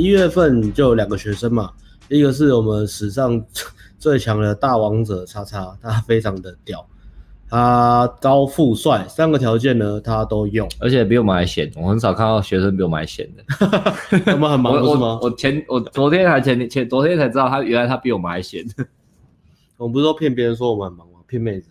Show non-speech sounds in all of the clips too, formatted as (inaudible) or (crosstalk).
一月份就有两个学生嘛，一个是我们史上 (laughs) 最强的大王者叉叉，他非常的屌。他高富帅，三个条件呢，他都用，而且比我们还闲。我很少看到学生比我们还闲的。(laughs) 我们很忙，我是吗？我前我昨天还前天前昨天才知道，他原来他比我们还闲。(laughs) 我们不是说骗别人说我们很忙吗？骗妹子。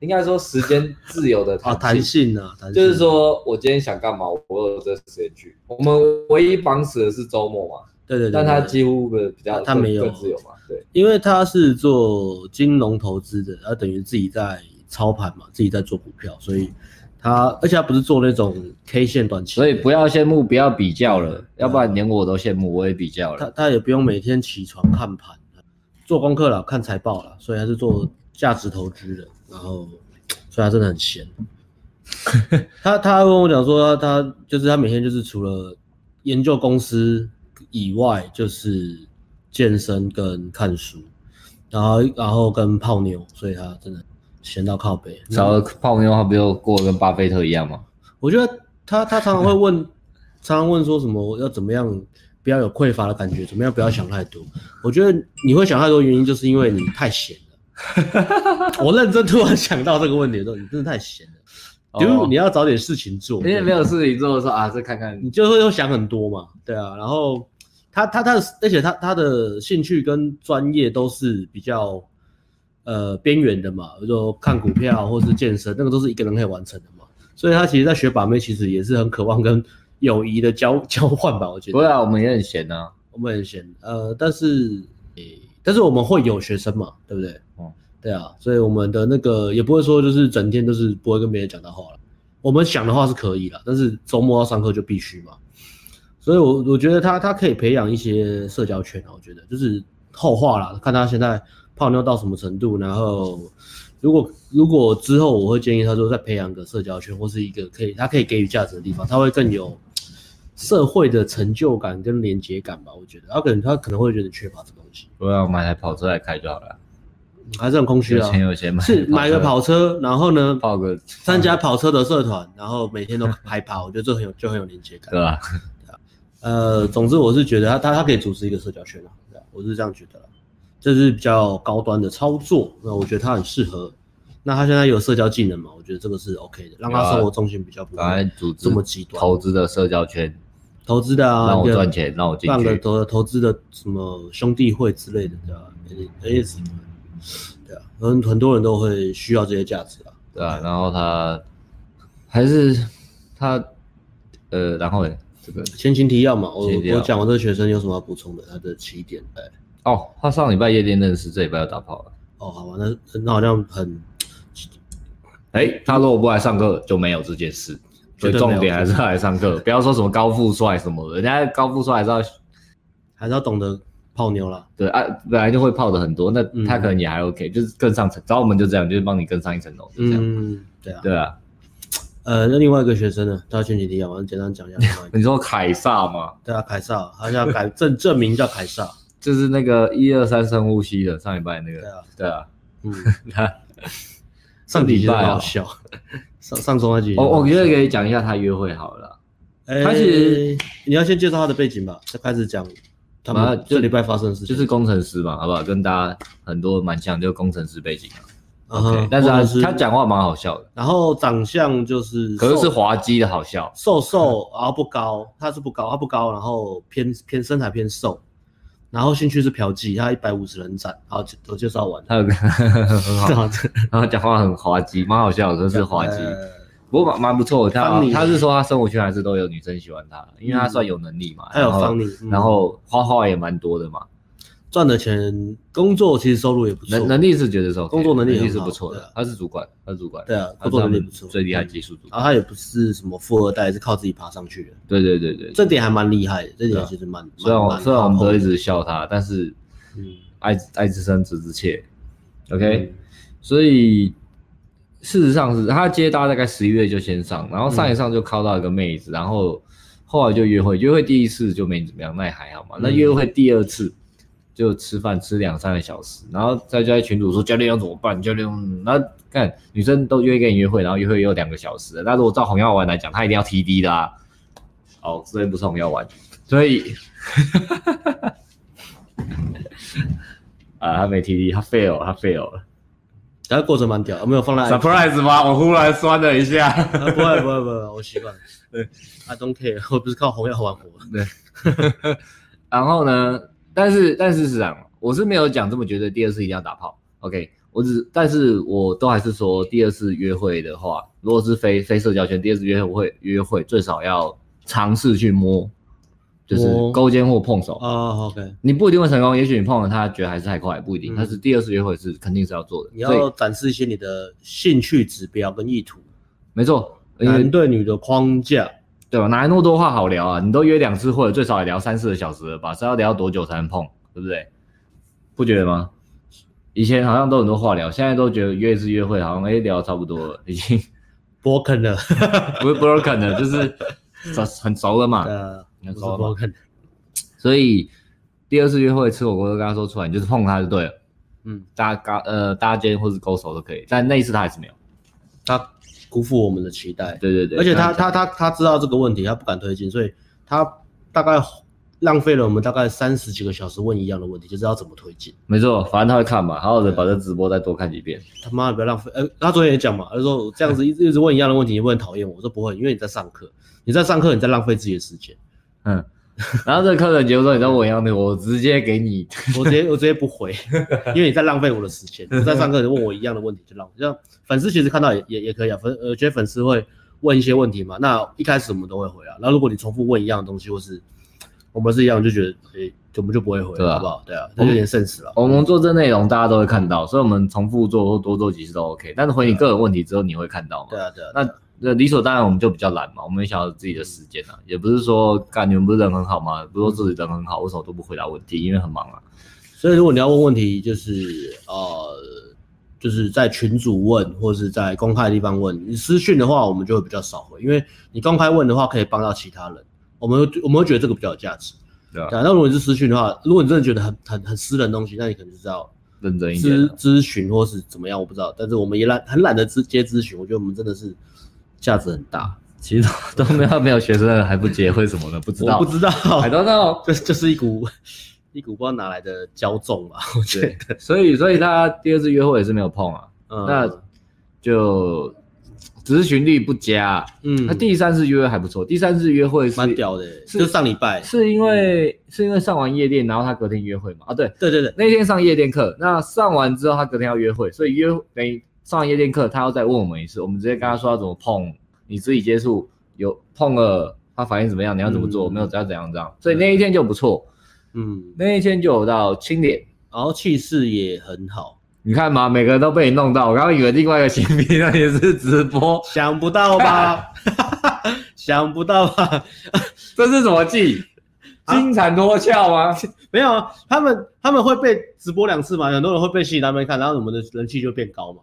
应该说时间自由的 (laughs) 弹啊，弹性啊，弹性。就是说我今天想干嘛，我有这时间去。我们唯一绑死的是周末嘛。对对对，但他几乎比较他没有更自由嘛。对，因为他是做金融投资的，他等于自己在。操盘嘛，自己在做股票，所以他而且他不是做那种 K 线短期，所以不要羡慕，不要比较了，要不然连我都羡慕，我也比较了。他他也不用每天起床看盘，做功课了，看财报了，所以他是做价值投资的，然后所以他真的很闲。他他跟我讲说他，他就是他每天就是除了研究公司以外，就是健身跟看书，然后然后跟泡妞，所以他真的。闲到靠北，然后泡妞，他不就过得跟巴菲特一样吗？(laughs) 我觉得他他常常会问，常常问说什么要怎么样不要有匮乏的感觉，怎么样不要想太多。我觉得你会想太多原因，就是因为你太闲了。(laughs) 我认真突然想到这个问题的时候，你真的太闲了。比如你要找点事情做，你也没有事情做的时候啊，再看看，你就会又想很多嘛。对啊，然后他他他的，而且他他的兴趣跟专业都是比较。呃，边缘的嘛，比如说看股票 (laughs) 或是健身，那个都是一个人可以完成的嘛。所以他其实，在学把妹，其实也是很渴望跟友谊的交 (laughs) 交换吧。我觉得。对啊，我们也很闲啊，我们很闲。呃，但是，诶，但是我们会有学生嘛，对不对？对啊，所以我们的那个也不会说就是整天都是不会跟别人讲到话了。我们想的话是可以了，但是周末要上课就必须嘛。所以我我觉得他他可以培养一些社交圈啊，我觉得就是后话了，看他现在。泡妞到什么程度？然后，如果如果之后，我会建议他说再培养个社交圈，或是一个可以他可以给予价值的地方，他会更有社会的成就感跟连接感吧。我觉得他可能他可能会觉得缺乏这东西。我要买台跑车来开就好了，还是很空虚啊。有钱有钱买是买个跑车，然后呢，报个参加跑车的社团，然后每天都拍跑，我觉得这很有就很有连接感，对吧？对啊，呃，总之我是觉得他他他可以组织一个社交圈啊，对啊，我是这样觉得。这是比较高端的操作，那我觉得他很适合。那他现在有社交技能嘛？我觉得这个是 OK 的，让他生活重心比较不会这么极端。投资的社交圈，投资的啊，让我赚钱，让我进去。办个投投资的什么兄弟会之类的，对吧？也是，对啊，很很多人都会需要这些价值啊。对啊，然后他还是他，呃，然后呢，这个前情提要嘛，我我讲完这个学生有什么要补充的？他的起点，哎。哦，他上礼拜夜店认识，这礼拜要打炮了。哦，好吧，那那好像很，(tsk) 哎、欸，他如果不来上课就没有这件事，所以重点还是要来上课，不要说什么高富帅什么的，人家高富帅还是要还是要懂得泡妞了。对啊，本来就会泡的很多，那他可能也还 OK，、嗯、就是更上层。找我们就这样，就是帮你更上一层楼，就这样。嗯，对啊，对啊。呃，那另外一个学生呢？他前几天我简单讲一下。(laughs) 你说凯撒吗？对啊，凯撒，他叫改正正名叫凯撒。(laughs) 就是那个一二三深呼吸的上礼拜那个，对啊，对啊，嗯，他 (laughs) 上礼拜好笑，上上周那集，我我觉得可以讲一下他约会好了，欸、他其实你要先介绍他的背景吧，再开始讲他们这礼拜发生的事情，就是工程师嘛，好不好？跟大家很多蛮像，就是工程师背景啊，OK，但是他是他讲话蛮好笑的，然后长相就是，可是是滑稽的好笑，瘦瘦然后不高，他是不高，他不高，然后偏偏身材偏瘦。然后兴趣是嫖妓，他一百五十人斩，好，我介绍完。他有个 (laughs) 很好，(laughs) 然后讲话很滑稽，蛮好笑的，都是滑稽，不过蛮蛮不错。他他是说他生活圈还是都有女生喜欢他，因为他算有能力嘛。他有方力，然后花花也蛮多的嘛。赚的钱，工作其实收入也不错，能能力是觉得说工作能力是不错的。他是主管，他是主管，对啊，工作能力不错，最厉害技术主管。然后他也不是什么富二代，是靠自己爬上去的。对对对对，这点还蛮厉害的，这点其实蛮。虽然虽然我们都一直笑他，但是，嗯，爱爱之深责之切，OK。所以事实上是他接搭大概十一月就先上，然后上一上就靠到一个妹子，然后后来就约会，约会第一次就没怎么样，那也还好嘛。那约会第二次。就吃饭吃两三个小时，然后再在群主说教练要怎么办？教练，那看女生都约跟你约会，然后约会也有两个小时，那如果照红药丸来讲，他一定要 TD 的啊。哦，这边不是红药丸，(laughs) 所以，(laughs) 啊，他没 TD，他 fail，他 fail 了。但过程蛮屌，没有放在 surprise 吗？(laughs) 我忽然酸了一下。不会不会不会，我习惯了。(laughs) 对，I don't care，我不是靠红药玩活。(laughs) 对。然后呢？但是但是是这样，我是没有讲这么绝对，第二次一定要打炮。OK，我只，但是我都还是说，第二次约会的话，如果是非非社交圈，第二次约会约会最少要尝试去摸，就是勾肩或碰手啊。OK，你不一定会成功，也许你碰了他觉得还是太快，不一定。但是第二次约会是肯定是要做的，你要展示一些你的兴趣指标跟意图。没错，男对女的框架。对吧？哪来那么多话好聊啊？你都约两次，或者最少也聊三四个小时了吧？是要聊多久才能碰？对不对？不觉得吗？以前好像都很多话聊，现在都觉得约一次约会好像哎聊差不多了，已经 (laughs) broken 了，不是 broken 了，就是熟很熟了嘛。呃，很熟了。broken。(tsk) 所以第二次约会吃火锅都跟他说出来，你就是碰他就对了。嗯，搭嘎呃搭肩或是勾手都可以，但那一次他还是没有。他。辜负我们的期待，对对对，而且他他他他知道这个问题，他不敢推进，所以他大概浪费了我们大概三十几个小时问一样的问题，就知道怎么推进。没错，反正他会看嘛，好好的把这直播再多看几遍。他妈的不要浪费，呃，他昨天也讲嘛，他说这样子一直一直问一样的问题，你不会很讨厌我？我说不会，因为你在上课，你在上课，你在浪费自己的时间。嗯。然后这个客人结束之后，你再问我一样的，我直接给你，(laughs) 我直接我直接不回，(laughs) 因为你在浪费我的时间。(laughs) 你在上课，你问我一样的问题就浪费。像粉丝其实看到也也也可以啊，粉呃觉得粉丝会问一些问题嘛，那一开始我们都会回啊。那如果你重复问一样的东西，或是我们是一样，就觉得诶，我们就不会回，好不好？对啊，那有点慎死了。我们做这内容大家都会看到，所以我们重复做或多做几次都 OK。但是回你个人问题之后，你会看到吗？对啊，对啊。那那理所当然，我们就比较懒嘛，我们也想要自己的时间啊，也不是说干你们不是人很好吗？不是说自己人很好，为什么都不回答问题？因为很忙啊。所以如果你要问问题，就是呃，就是在群组问，或是在公开的地方问。你私讯的话，我们就会比较少回，因为你公开问的话，可以帮到其他人，我们我们会觉得这个比较有价值。对啊。那如果你是私讯的话，如果你真的觉得很很很私人的东西，那你可能就是要认真一点咨咨询或是怎么样，我不知道。但是我们也懒很懒得接接咨询，我觉得我们真的是。价值很大，其实都 (laughs) 没有没有学生还不结，婚什么的？不知道，我不知道，I don't know，这就是一股一股不知道哪来的骄纵吧，我觉得。所以所以他第二次约会也是没有碰啊，嗯、那就咨询率不佳。嗯，那第三次约会还不错，第三次约会是蛮屌的，是就上礼拜，是因为、嗯、是因为上完夜店，然后他隔天约会嘛？啊，对对对对，那天上夜店课，那上完之后他隔天要约会，所以约等于。上夜店课，他要再问我们一次，我们直接跟他说要怎么碰，你自己接触有碰了，他反应怎么样？你要怎么做？嗯、没有怎样怎样这样，所以那一天就不错，嗯，那一天就有到清点，然后气势也很好。你看嘛，每个人都被你弄到，我刚刚以为另外一个新兵那也是直播，想不到吧？(laughs) 想不到吧？这是什么技？金蝉脱壳吗？没有啊，他们他们会被直播两次嘛？很多人会被吸引他们看，然后我们的人气就变高嘛。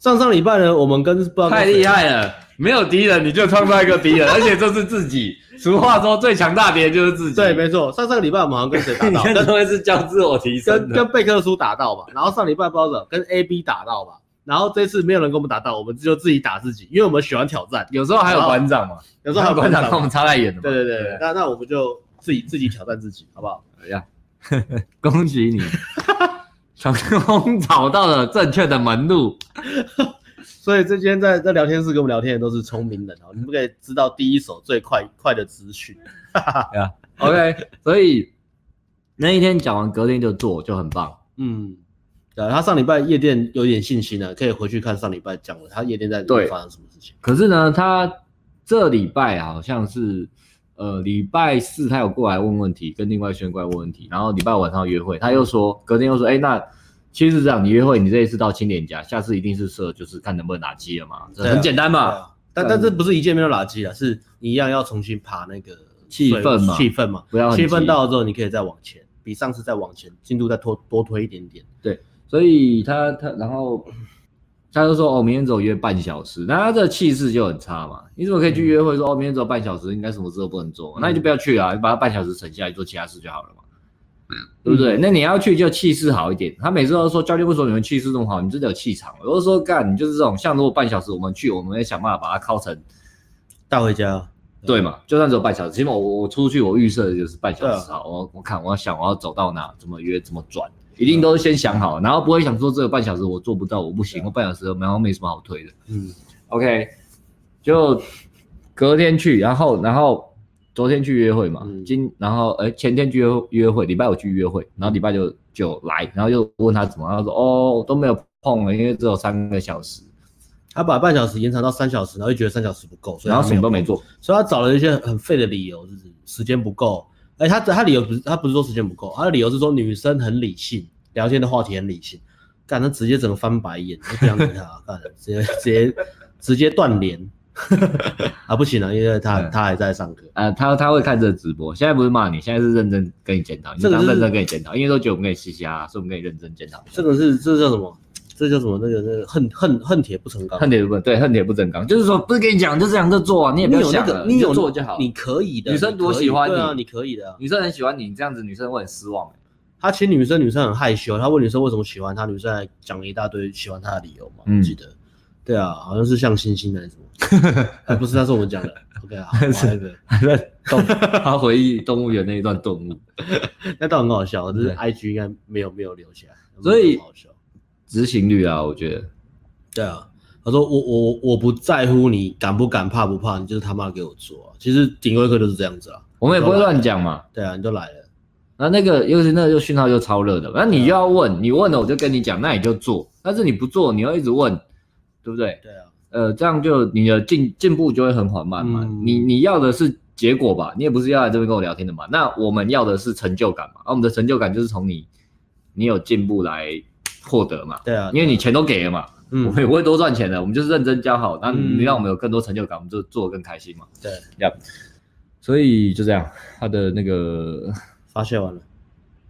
上上礼拜呢，我们跟不知道太厉害了，没有敌人你就创造一个敌人，(laughs) 而且这是自己。俗话说，最强大敌人就是自己。对，没错。上上个礼拜我们好像跟谁打到？(laughs) 跟会是教自我提升跟跟贝克苏打到吧。然后上礼拜不知道怎么跟 AB 打到吧。然后这次没有人跟我们打到，我们就自己打自己，因为我们喜欢挑战。有时候还有馆长嘛，有时候还有馆长跟我们差太远了。对对对，那那我们就自己自己挑战自己，好不好？哎呀，(laughs) 恭喜你，成功找到了正确的门路。(laughs) 所以这今天在在聊天室跟我们聊天的都是聪明人哦，你们可以知道第一手最快快的资讯。(laughs) 对啊，(laughs) OK，所以那一天讲完，隔天就做就很棒。嗯，对，他上礼拜夜店有点信心了，可以回去看上礼拜讲了他夜店在里面发生什么事情。可是呢，他这礼拜好像是呃礼拜四他有过来问问题，跟另外一圈过来问问题，然后礼拜五晚上约会，他又说隔天又说，哎那。其实是这样，你约会，你这一次到清点家，下次一定是设，就是看能不能打鸡了嘛，这很简单嘛。啊、但但这不是一见面就打鸡了，是你一样要重新爬那个气氛嘛，气氛嘛，不要气氛到了之后，你可以再往前，比上次再往前，进度再拖多推一点点。对，所以他他然后他就说哦，明天只有约半小时，那他这气势就很差嘛。你怎么可以去约会说、嗯、哦，明天只有半小时，应该什么事都不能做，嗯、那你就不要去啊，你把他半小时省下来做其他事就好了嘛。对不对？那你要去就气势好一点。他每次都说教练为什么你们气势这么好？你真的有气场。我都说干，你就是这种，像如果半小时我们去，我们会想办法把他靠成带回家。对嘛？就算只有半小时，起码我我出去我预设的就是半小时好，我我看我要想我要走到哪，怎么约怎么转，一定都是先想好，然后不会想说这个半小时我做不到，我不行，我半小时然后没什么好推的。嗯，OK，就隔天去，然后然后昨天去约会嘛，今然后哎前天去约约会，礼拜五去约会，然后礼拜六就来，然后又问他怎么，他说哦都没有碰了，因为只有三个小时。他把半小时延长到三小时，然后又觉得三小时不够，所以然后什么都没做，所以他找了一些很废的理由，就是时间不够。哎，他他理由不是他不是说时间不够，他的理由是说女生很理性，聊天的话题很理性。干，他直接整个翻白眼，就这样子他 (laughs) 干，直接直接直接断联。(laughs) 啊不行了，因为他他还在上课啊，他他会看这个直播。现在不是骂你，现在是认真跟你检讨，这个认真跟你检讨，因为都觉得我们可以嘻嘻哈哈，所以我们可以认真检讨。这个是这叫什么？这叫什么？那个那个恨恨恨铁不成钢，恨铁不对，恨铁不成钢，就是说不是跟你讲就这样就做啊，你也不用想了，你有做就好，你可以的。女生多喜欢你啊，你可以的。女生很喜欢你这样子，女生会很失望。他亲女生，女生很害羞。他问女生为什么喜欢他，女生还讲了一大堆喜欢他的理由嘛？嗯，记得。对啊，好像是像星星还是什么？(laughs) 还不是，那是我们讲的。OK 啊，(laughs) 还在 (laughs) 还在动，他回忆动物园那一段动物，那倒很好笑，就是 IG 应该没有没有留起来，所以。执行率啊，我觉得，对啊，他说我我我不在乎你敢不敢怕不怕，你就是他妈给我做啊。其实顶规课就是这样子啊，我们也不会乱讲嘛。对啊，你就来了，那那个又是那个又讯号又超热的，那你就要问，你问了我就跟你讲，那你就做。但是你不做，你要一直问，对不对？对啊，呃，这样就你的进进步就会很缓慢嘛。嗯、你你要的是结果吧？你也不是要来这边跟我聊天的嘛。那我们要的是成就感嘛。而我们的成就感就是从你你有进步来。获得嘛，对啊，因为你钱都给了嘛，嗯，我们也不会多赚钱的，我们就是认真教好，那你让我们有更多成就感，我们就做得更开心嘛，对，要，所以就这样，他的那个发泄完了，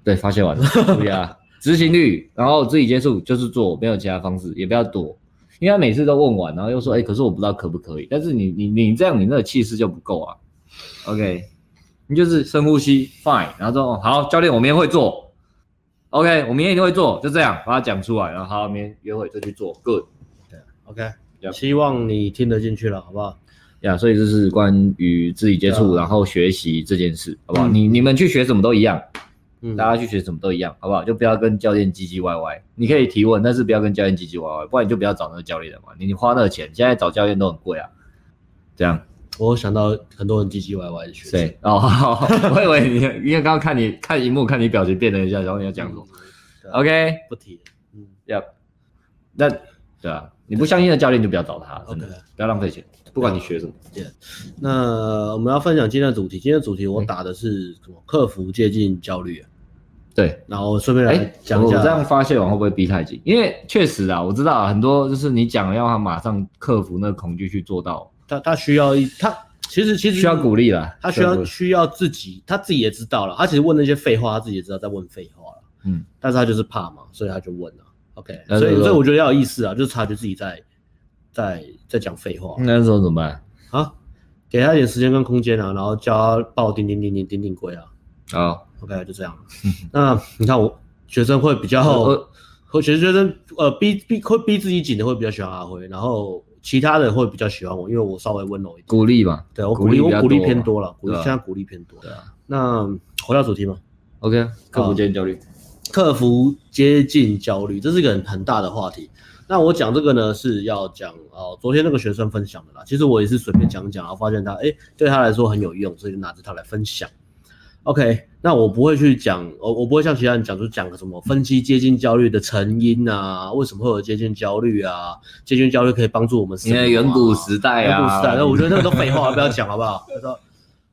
对，发泄完了，(laughs) 对啊，执行率，然后自己接触就是做，没有其他方式，也不要躲，因为他每次都问完，然后又说，哎，可是我不知道可不可以，但是你你你这样，你那个气势就不够啊，OK，你就是深呼吸，Fine，然后说，好，教练，我明天会做。OK，我明天一定会做，就这样把它讲出来，然后好，明天约会就去做，Good。对，OK，希望你听得进去了，好不好？呀，所以这是关于自己接触然后学习这件事，好不好？你你们去学什么都一样，嗯，大家去学什么都一样，好不好？就不要跟教练唧唧歪歪，你可以提问，但是不要跟教练唧唧歪歪，不然你就不要找那个教练了嘛。你你花那个钱，现在找教练都很贵啊，这样。我想到很多人唧唧歪歪的学对哦，(laughs) 我以为你，因为刚刚看你看荧幕，看你表情变了一下，然后你要讲什么？OK，不提。嗯，要。那对啊，你不相信的教练就不要找他，真的不要浪费钱，不管你学什么。对。那我们要分享今天的主题，今天的主题我打的是什么？克服接近焦虑。对，然后顺便来讲一下，我这样发泄完会不会逼太紧？因为确实啊，我知道很多就是你讲要他马上克服那个恐惧去做到。他他需要一他其实其实需要鼓励了，他需要需要自己，他自己也知道了，他其实问那些废话，他自己也知道在问废话了，嗯，但是他就是怕嘛，所以他就问了，OK，所以所以我觉得要有意思啊，就是察觉自己在在在讲废话，那时候怎么办啊？给他一点时间跟空间啊，然后教他报顶顶顶顶顶顶龟啊，好，OK，就这样。那你看我学生会比较，和学学生呃逼逼会逼自己紧的会比较喜欢阿辉，然后。其他的会比较喜欢我，因为我稍微温柔一点，鼓励嘛，对我鼓励我鼓励偏多了，鼓励现在鼓励偏多。对啊，那回到主题嘛，OK，克服接近焦虑，克服接近焦虑，这是一个很很大的话题。那我讲这个呢，是要讲哦，昨天那个学生分享的啦，其实我也是随便讲讲，然后发现他哎对他来说很有用，所以就拿着他来分享。OK，那我不会去讲，我我不会像其他人讲，就讲个什么分析接近焦虑的成因啊，为什么会有接近焦虑啊？接近焦虑可以帮助我们什么、啊？因为远古时代啊，远古时代，那我觉得那个都废话，(laughs) 不要讲好不好？他说，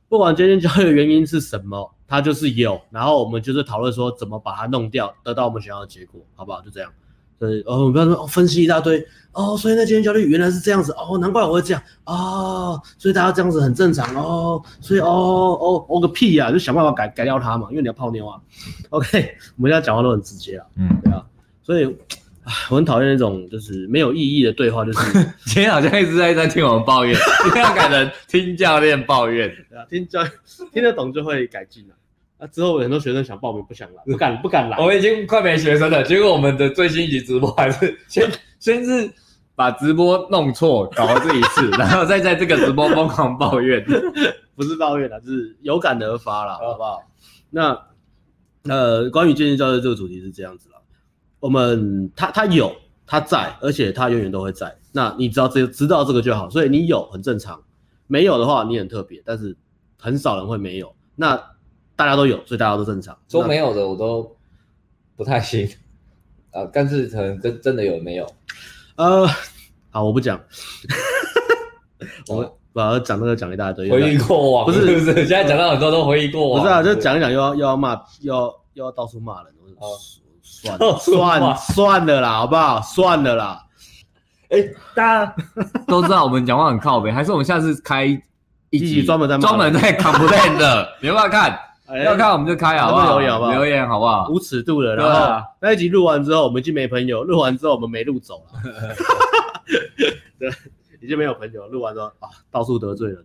不管接近焦虑的原因是什么，它就是有，然后我们就是讨论说怎么把它弄掉，得到我们想要的结果，好不好？就这样。对，哦，我不要说分析一大堆哦，所以那今天焦虑原来是这样子哦，难怪我会这样哦，所以大家这样子很正常哦，所以哦哦哦个屁呀、啊，就想办法改改掉它嘛，因为你要泡妞啊。OK，(laughs) 我们现在讲话都很直接啊，嗯，对啊，所以我很讨厌那种就是没有意义的对话，就是 (laughs) 今天好像一直在在听我们抱怨，今天要改成听教练抱怨，(laughs) 对啊，听教听得懂就会改进了。啊！之后有很多学生想报名，不想来，不敢，不敢来。(laughs) 我们已经快没学生了，结果我们的最新一集直播还是 (laughs) 先先是把直播弄错，搞了这一次，(laughs) 然后再在这个直播疯狂抱怨，不是抱怨啦，就是有感而发啦，好不好？那呃，关于健身教练这个主题是这样子啦，我们他他有他在，而且他永远都会在。那你只要知知道这个就好，所以你有很正常，没有的话你很特别，但是很少人会没有。那大家都有，所以大家都正常。说没有的我都不太信 (laughs) 啊，但是可能真真的有没有？呃，好，我不讲，(laughs) 我把它讲那个讲一大堆，回忆过往，不是不是，现在讲到很多都回忆过往，不是啊，就讲一讲又要又要骂，又要又要到处骂人，算了算算了啦，好不好？算了啦，哎，大家 (laughs) 都知道我们讲话很靠北，还是我们下次开一集专门在专门在 complain 的，你要不要看？要看我们就开好不好？留言好不好？留言好不好？无尺度的，然后那一集录完之后，我们已经没朋友；录完之后，我们没路走了。(laughs) 对，已经没有朋友。录完之后啊，到处得罪人，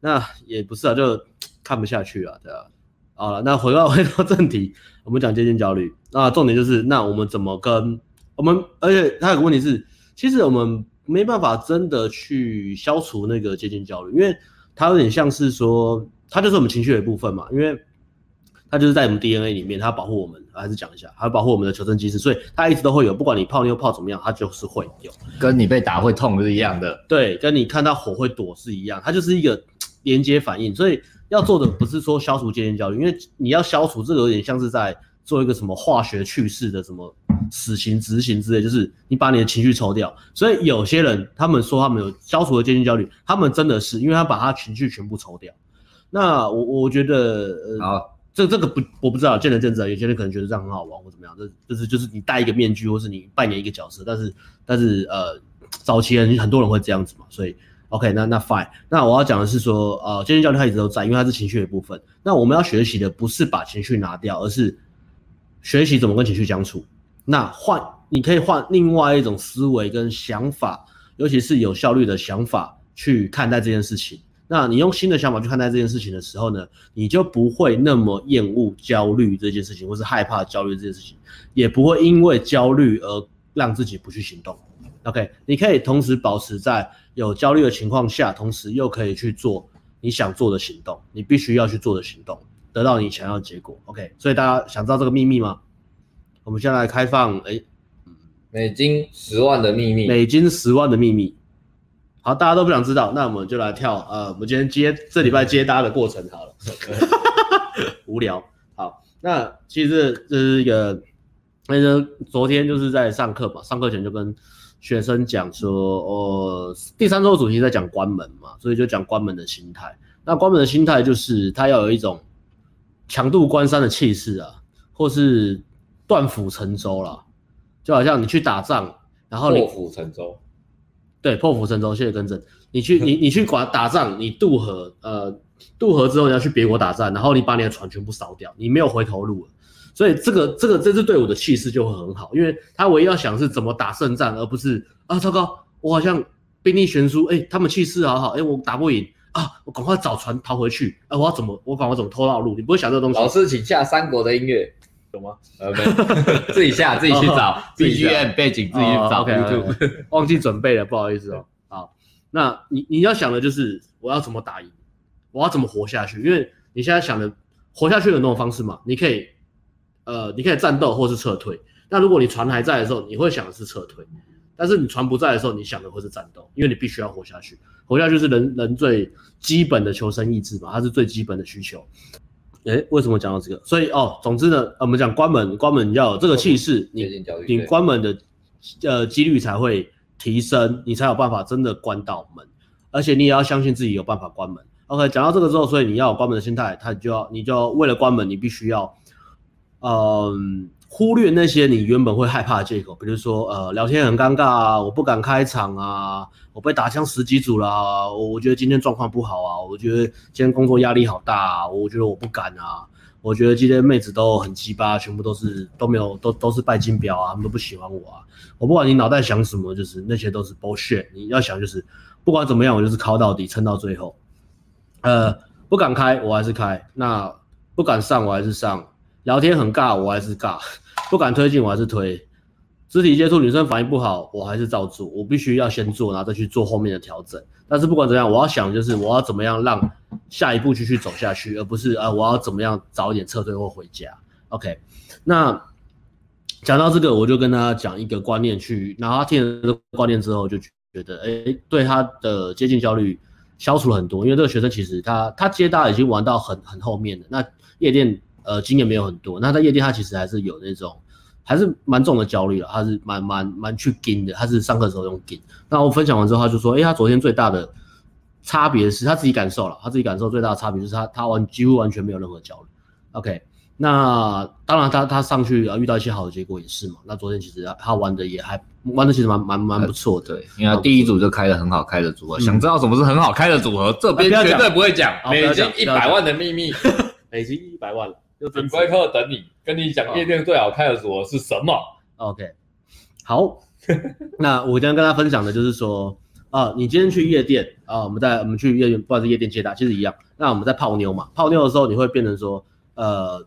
那也不是啊，就看不下去啊，对啊。好了，那回到回到正题，我们讲接近焦虑。那重点就是，那我们怎么跟我们？而且还有个问题是，其实我们没办法真的去消除那个接近焦虑，因为它有点像是说，它就是我们情绪的一部分嘛，因为。它就是在我们 DNA 里面，它保护我们，还是讲一下，它保护我们的求生机制，所以它一直都会有，不管你泡妞泡怎么样，它就是会有，跟你被打会痛是一样的，对，跟你看到火会躲是一样，它就是一个连接反应，所以要做的不是说消除接近焦虑，因为你要消除这个有点像是在做一个什么化学去世的什么死刑执行之类，就是你把你的情绪抽掉，所以有些人他们说他们有消除了接近焦虑，他们真的是因为他把他情绪全部抽掉，那我我觉得呃。好这这个不我不知道，见仁见智啊。有些人可能觉得这样很好玩或怎么样，这就是就是你戴一个面具，或是你扮演一个角色。但是但是呃，早期人很多人会这样子嘛，所以 OK，那那 fine。那我要讲的是说，呃，接近焦虑它一直都在，因为它是情绪的一部分。那我们要学习的不是把情绪拿掉，而是学习怎么跟情绪相处。那换你可以换另外一种思维跟想法，尤其是有效率的想法去看待这件事情。那你用新的想法去看待这件事情的时候呢，你就不会那么厌恶焦虑这件事情，或是害怕焦虑这件事情，也不会因为焦虑而让自己不去行动。OK，你可以同时保持在有焦虑的情况下，同时又可以去做你想做的行动，你必须要去做的行动，得到你想要的结果。OK，所以大家想知道这个秘密吗？我们现在来开放，哎，美金十万的秘密，美金十万的秘密。好，大家都不想知道，那我们就来跳呃，我们今天接这礼拜接搭的过程好了。(laughs) 无聊。好，那其实这是一个，那个昨天就是在上课嘛，上课前就跟学生讲说，哦，第三周主题在讲关门嘛，所以就讲关门的心态。那关门的心态就是他要有一种强渡关山的气势啊，或是断釜沉舟啦，就好像你去打仗，然后你破釜沉舟。对，破釜沉舟，谢谢更正。你去，(laughs) 你你去管打仗，你渡河，呃，渡河之后你要去别国打仗，然后你把你的船全部烧掉，你没有回头路了。所以这个这个这支队伍的气势就会很好，因为他唯一要想是怎么打胜仗，而不是啊，糟糕，我好像兵力悬殊，哎，他们气势好好，哎，我打不赢啊，我赶快找船逃回去，啊，我要怎么，我赶快怎么偷到路？你不会想这个东西。老师，请下三国的音乐。有吗？(laughs) 自己下，(laughs) 自己去找，BGM 背景自己去找。OK，(laughs) 忘记准备了，不好意思哦。好，那你你要想的就是我要怎么打赢，我要怎么活下去？因为你现在想的活下去有很多种方式嘛，你可以，呃，你可以战斗或是撤退。那如果你船还在的时候，你会想的是撤退；但是你船不在的时候，你想的会是战斗，因为你必须要活下去。活下去是人人最基本的求生意志嘛，它是最基本的需求。诶，为什么讲到这个？所以哦，总之呢，我们讲关门，关门要有这个气势，你你关门的呃几率才会提升，你才有办法真的关到门，而且你也要相信自己有办法关门。OK，讲到这个之后，所以你要有关门的心态，他就要你就要为了关门，你必须要嗯。呃忽略那些你原本会害怕的借口，比如说，呃，聊天很尴尬啊，我不敢开场啊，我被打枪十几组啦，我觉得今天状况不好啊，我觉得今天工作压力好大啊，我觉得我不敢啊，我觉得今天妹子都很鸡巴，全部都是都没有都都是拜金婊啊，他们都不喜欢我啊，我不管你脑袋想什么，就是那些都是 bullshit，你要想就是不管怎么样，我就是靠到底，撑到最后，呃，不敢开我还是开，那不敢上我还是上。聊天很尬，我还是尬；(laughs) 不敢推进，我还是推。肢体接触，女生反应不好，我还是照做，我必须要先做，然后再去做后面的调整。但是不管怎样，我要想就是我要怎么样让下一步继续走下去，而不是啊我要怎么样早一点撤退或回家。OK，那讲到这个，我就跟他讲一个观念去，然后他听了这个观念之后，就觉得哎，对他的接近焦虑消除了很多，因为这个学生其实他他接大已经玩到很很后面了，那夜店呃经验没有很多，那在夜店他其实还是有那种。还是蛮重的焦虑了，他是蛮蛮蛮去跟的，他是上课的时候用跟。那我分享完之后，他就说，哎、欸，他昨天最大的差别是他自己感受了，他自己感受最大的差别就是他他完几乎完全没有任何焦虑。OK，那当然他他上去啊遇到一些好的结果也是嘛。那昨天其实他，玩的也还玩的其实蛮蛮蛮不错的，对，因为第一组就开的很好开的组合。嗯、想知道什么是很好开的组合？这边绝对不会讲，美金一百万的秘密，(laughs) 美金一百万了。就准备课等你，跟你讲夜店最好看的组合是什么？OK，好，(laughs) 那我今天跟大家分享的就是说，啊，你今天去夜店啊，我们在我们去夜店，不管是夜店接待，其实一样。那我们在泡妞嘛，泡妞的时候你会变成说，呃，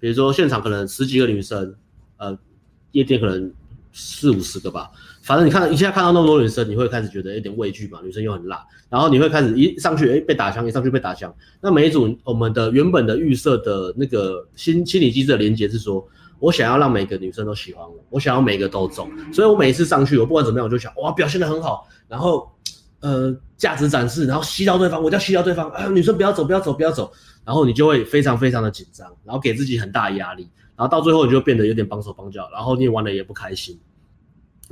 比如说现场可能十几个女生，呃，夜店可能四五十个吧。反正你看，一下看到那么多女生，你会开始觉得有点畏惧嘛？女生又很辣，然后你会开始一上去，哎、被打枪，一上去被打枪。那每一组我们的原本的预设的那个心心理机制的连接是说，我想要让每个女生都喜欢我，我想要每个都中，所以我每一次上去，我不管怎么样，我就想，哇，表现得很好，然后呃，价值展示，然后吸到对方，我就要吸到对方，啊，女生不要走，不要走，不要走，然后你就会非常非常的紧张，然后给自己很大压力，然后到最后你就变得有点绑手绑脚，然后你玩的也不开心。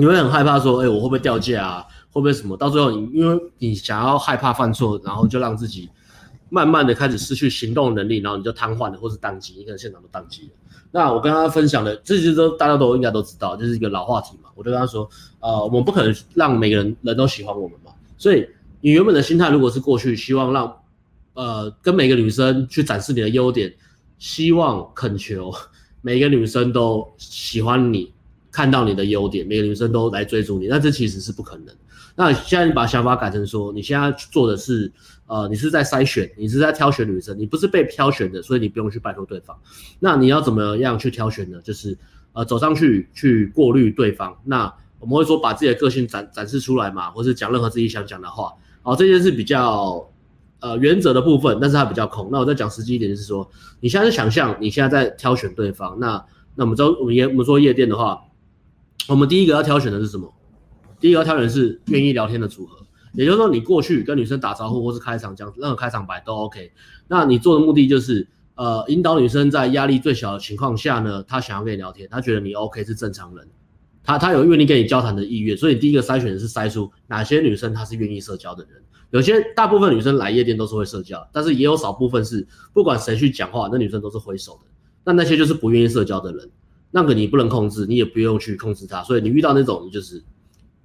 你会很害怕说，哎、我会不会掉价啊？会不会什么？到最后你因为你想要害怕犯错，然后就让自己慢慢的开始失去行动能力，然后你就瘫痪了，或是宕机，你可能现场都宕机了。那我跟他分享的，这些都大家都应该都知道，就是一个老话题嘛。我就跟他说，呃，我们不可能让每个人人都喜欢我们嘛。所以你原本的心态如果是过去希望让，呃，跟每个女生去展示你的优点，希望恳求每个女生都喜欢你。看到你的优点，每个女生都来追逐你，那这其实是不可能。那现在你把想法改成说，你现在做的是，呃，你是在筛选，你是在挑选女生，你不是被挑选的，所以你不用去拜托对方。那你要怎么样去挑选呢？就是，呃，走上去去过滤对方。那我们会说，把自己的个性展展示出来嘛，或是讲任何自己想讲的话。好，这件事比较，呃，原则的部分，但是它比较空。那我再讲实际一点，就是说，你现在想象你现在在挑选对方。那那我们周，我们夜我们说夜店的话。我们第一个要挑选的是什么？第一个要挑选的是愿意聊天的组合，也就是说，你过去跟女生打招呼或是开场讲任何开场白都 OK。那你做的目的就是，呃，引导女生在压力最小的情况下呢，她想要跟你聊天，她觉得你 OK 是正常人，她她有愿意跟你交谈的意愿。所以第一个筛选的是筛出哪些女生她是愿意社交的人。有些大部分女生来夜店都是会社交，但是也有少部分是不管谁去讲话，那女生都是挥手的。那那些就是不愿意社交的人。那个你不能控制，你也不用去控制他，所以你遇到那种，你就是，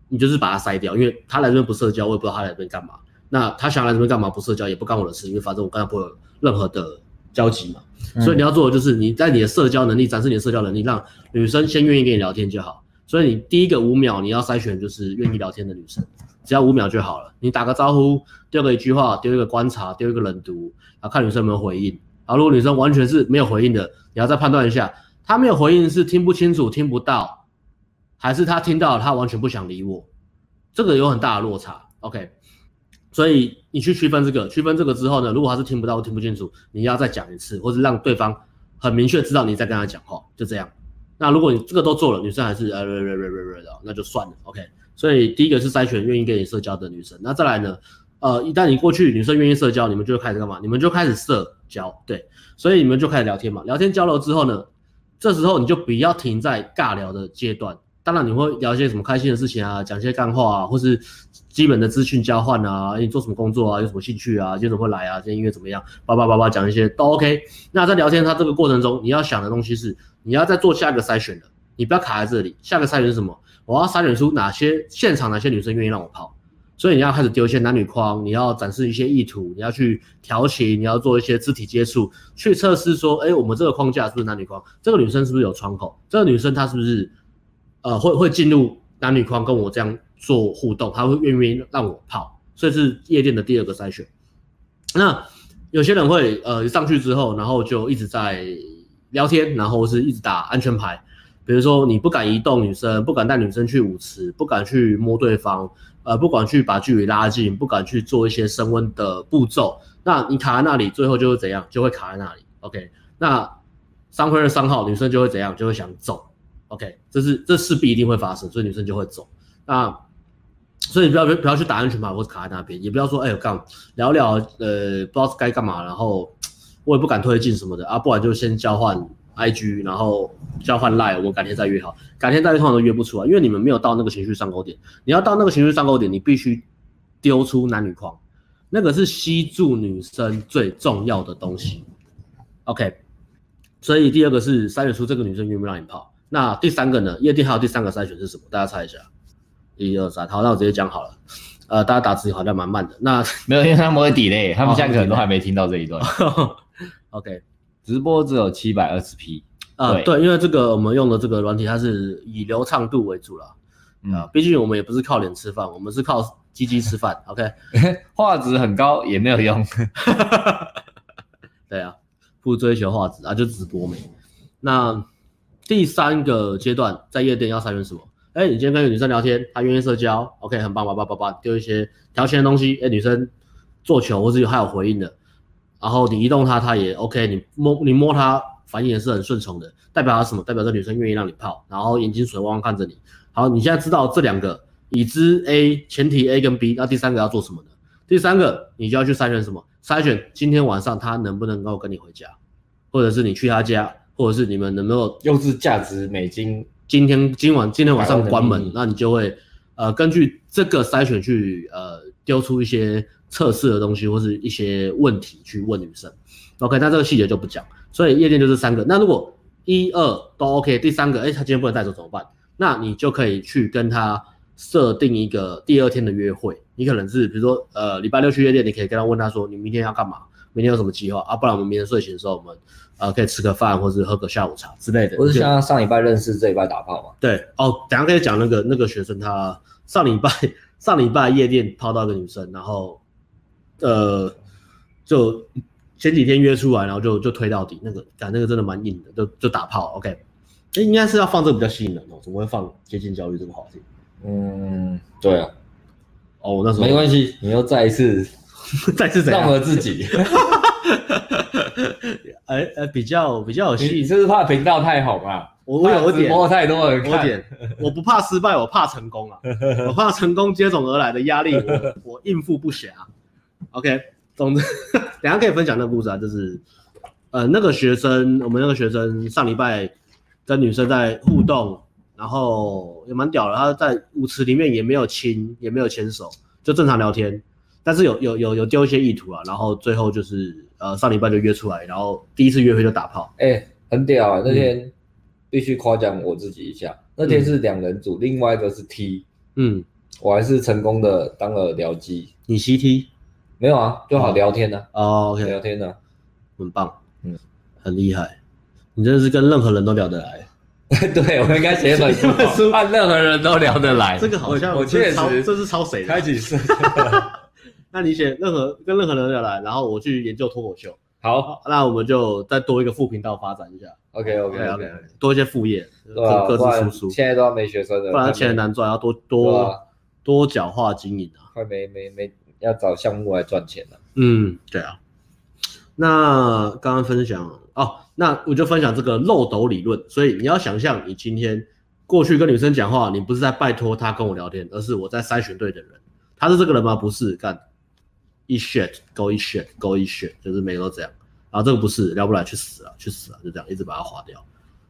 你就是把他筛掉，因为他来这边不社交，我也不知道他来这边干嘛。那他想来这边干嘛不社交也不干我的事，因为反正我跟他不会有任何的交集嘛。所以你要做的就是你在你的社交能力展示你的社交能力，让女生先愿意跟你聊天就好。所以你第一个五秒你要筛选就是愿意聊天的女生，只要五秒就好了。你打个招呼，丢个一句话，丢一个观察，丢一个冷读，然后看女生有没有回应。然后如果女生完全是没有回应的，你要再判断一下。他没有回应是听不清楚、听不到，还是他听到他完全不想理我？这个有很大的落差。OK，所以你去区分这个，区分这个之后呢，如果他是听不到或听不清楚，你要再讲一次，或是让对方很明确知道你在跟他讲话，就这样。那如果你这个都做了，女生还是呃呃呃呃呃的，那就算了。OK，所以第一个是筛选愿意跟你社交的女生。那再来呢？呃，一旦你过去女生愿意社交，你们就开始干嘛？你们就开始社交，对，所以你们就开始聊天嘛。聊天交流之后呢？这时候你就不要停在尬聊的阶段，当然你会聊一些什么开心的事情啊，讲一些干话啊，或是基本的资讯交换啊，你做什么工作啊，有什么兴趣啊，今天怎么会来啊，今天音乐怎么样，叭叭叭叭讲一些都 OK。那在聊天它这个过程中，你要想的东西是，你要再做下一个筛选的，你不要卡在这里。下个筛选是什么？我要筛选出哪些现场哪些女生愿意让我泡。所以你要开始丢一些男女框，你要展示一些意图，你要去调情，你要做一些肢体接触，去测试说，哎，我们这个框架是不是男女框？这个女生是不是有窗口？这个女生她是不是，呃，会会进入男女框跟我这样做互动？她会愿不愿意让我泡？所以是夜店的第二个筛选。那有些人会，呃，上去之后，然后就一直在聊天，然后是一直打安全牌。比如说你不敢移动女生，不敢带女生去舞池，不敢去摸对方，呃，不管去把距离拉近，不敢去做一些升温的步骤，那你卡在那里，最后就会怎样？就会卡在那里。OK，那三回二三号女生就会怎样？就会想走。OK，这是这势必一定会发生，所以女生就会走。那所以你不要不要去打安全牌或者卡在那边，也不要说哎呦干聊聊呃不知道该干嘛，然后我也不敢推进什么的啊，不然就先交换 IG，然后交换 Line，我改天再约好，改天再约通常都约不出来，因为你们没有到那个情绪上钩点。你要到那个情绪上钩点，你必须丢出男女框，那个是吸住女生最重要的东西。OK，所以第二个是筛选出这个女生愿不愿意让你泡。那第三个呢？夜店还有第三个筛选是什么？大家猜一下。一二三，好，那我直接讲好了。呃，大家打字好像蛮慢的。那没有，因为他们会 delay，他们现在可能都还没听到这一段。哦、(laughs) OK，直播只有七百二十 P。啊，对，因为这个我们用的这个软体，它是以流畅度为主了。啊、嗯，毕竟我们也不是靠脸吃饭，我们是靠鸡鸡吃饭。(laughs) OK，画质很高也没有用。(laughs) 对啊，不追求画质啊，就直播没。那第三个阶段在夜店要筛选什么？哎，你今天跟一个女生聊天，她愿意社交，OK，很棒，叭叭叭叭，丢一些调情的东西，哎，女生做球或者有还有回应的，然后你移动它，它也 OK，你摸你摸它，反应也是很顺从的，代表它什么？代表这女生愿意让你泡，然后眼睛水汪汪看着你。好，你现在知道这两个已知 A 前提 A 跟 B，那第三个要做什么呢？第三个你就要去筛选什么？筛选今天晚上她能不能够跟你回家，或者是你去她家，或者是你们能不能够优质价值美金。今天今晚今天晚上关门，那你就会呃根据这个筛选去呃丢出一些测试的东西或是一些问题去问女生。OK，那这个细节就不讲。所以夜店就是三个。那如果一二都 OK，第三个哎他今天不能带走怎么办？那你就可以去跟他设定一个第二天的约会。你可能是比如说呃礼拜六去夜店，你可以跟他问他说你明天要干嘛？明天有什么计划啊？不然我们明天睡醒的时候我们。呃，可以吃个饭，或者喝个下午茶之类的。不是像上礼拜认识，这礼拜打炮吗？对哦，等下可以讲那个那个学生，他上礼拜上礼拜夜店泡到一个女生，然后呃，就前几天约出来，然后就就推到底，那个讲那个真的蛮硬的，就就打炮。OK，哎，应该是要放这个比较吸引人哦，怎么会放接近焦虑这个话题？嗯，对啊。哦，那时候没关系，你又再一次 (laughs) 再次怎样？放了自己。(laughs) 哎哎，比较比较有戏，你是怕频道太红啊？我我有点，播太多人看，我点，我不怕失败，我怕成功啊！我怕成功接踵而来的压力，我 (laughs) 我应付不暇。OK，总之，(laughs) 等下可以分享那个故事啊，就是呃那个学生，我们那个学生上礼拜跟女生在互动，然后也蛮屌的，他在舞池里面也没有亲，也没有牵手，就正常聊天，但是有有有有丢一些意图啊，然后最后就是。呃，上礼拜就约出来，然后第一次约会就打炮，哎、欸，很屌啊！那天必须夸奖我自己一下，嗯、那天是两人组，另外一个是 T，嗯，我还是成功的当了僚机。你 CT 没有啊？就好聊天呢、啊。哦，OK，聊天呢、啊，很棒，嗯，很厉害，你真的是跟任何人都聊得来。(laughs) 对，我应该写本书，看任何人都聊得来。这个好像我确实，这是抄谁的？开几次？(laughs) 那你写任何跟任何人聊来，然后我去研究脱口秀。好，那我们就再多一个副频道发展一下。OK OK OK，多一些副业，各各自输出。现在都要没学生了，不然钱难赚，要多多多角化经营啊。快没没没要找项目来赚钱了。嗯，对啊。那刚刚分享哦，那我就分享这个漏斗理论。所以你要想象，你今天过去跟女生讲话，你不是在拜托她跟我聊天，而是我在筛选对的人。他是这个人吗？不是，干。一 shit 勾一 shit 勾一 shit，就是每个都这样。然后这个不是聊不来，去死了，去死了，就这样一直把它划掉。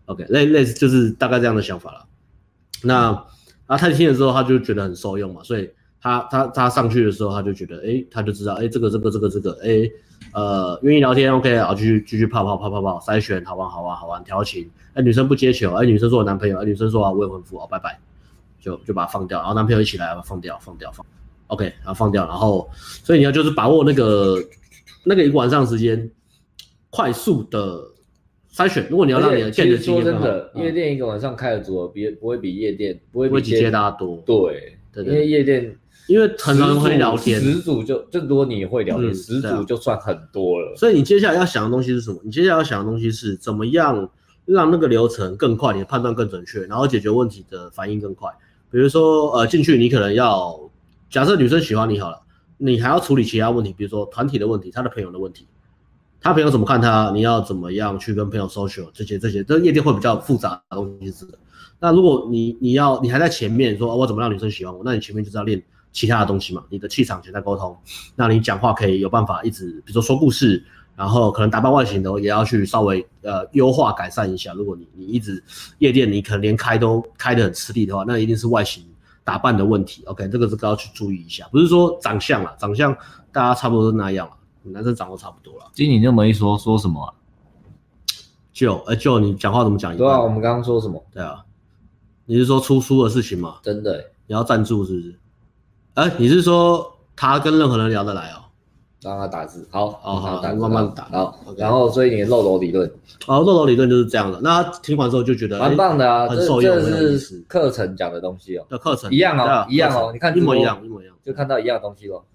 OK，类类似就是大概这样的想法了。那啊他听了之后，他就觉得很受用嘛，所以他他他上去的时候，他就觉得，哎，他就知道，哎，这个这个这个这个，哎，呃，愿意聊天，OK，然后继续继续泡泡泡泡泡，筛选，好玩好玩好玩，调情。哎，女生不接球，哎，女生说我男朋友，哎，女生说啊未婚夫，哦，拜拜，就就把它放掉，然后男朋友一起来，放掉放掉放。OK，然后放掉，然后所以你要就是把握那个那个一个晚上时间，快速的筛选。如果你要让你的见的经验真的，夜店一个晚上开的组合比不会比夜店不会比接大家多。对，对，因为夜店因为很多人会聊天，十组就就如果你会聊天，十组就算很多了。所以你接下来要想的东西是什么？你接下来要想的东西是怎么样让那个流程更快，你的判断更准确，然后解决问题的反应更快。比如说，呃，进去你可能要假设女生喜欢你好了，你还要处理其他问题，比如说团体的问题，她的朋友的问题，她朋友怎么看她，你要怎么样去跟朋友 social 这些这些，这夜店会比较复杂的东西是的。那如果你你要你还在前面说，哦，我怎么让女生喜欢我，那你前面就是要练其他的东西嘛，你的气场、潜在沟通，那你讲话可以有办法一直，比如说说故事。然后可能打扮外形的也要去稍微呃优化改善一下。如果你你一直夜店你可能连开都开得很吃力的话，那一定是外形打扮的问题。OK，这个是都要去注意一下。不是说长相啦，长相大家差不多都那样了，男生长得差不多了。经理那么一说，说什么啊？就哎就你讲话怎么讲？对啊，我们刚刚说什么？对啊，你是说出书的事情吗？真的，你要赞助是不是？哎，你是说他跟任何人聊得来哦？让他打字，好，好好打，慢慢打，好，然后所以你的漏斗理论，好，漏斗理论就是这样。的。那他听完之后就觉得蛮棒的啊，很受用，这是课程讲的东西哦，的课程。一样哦，一样哦，你看一模一样，一模一样，就看到一样东西咯。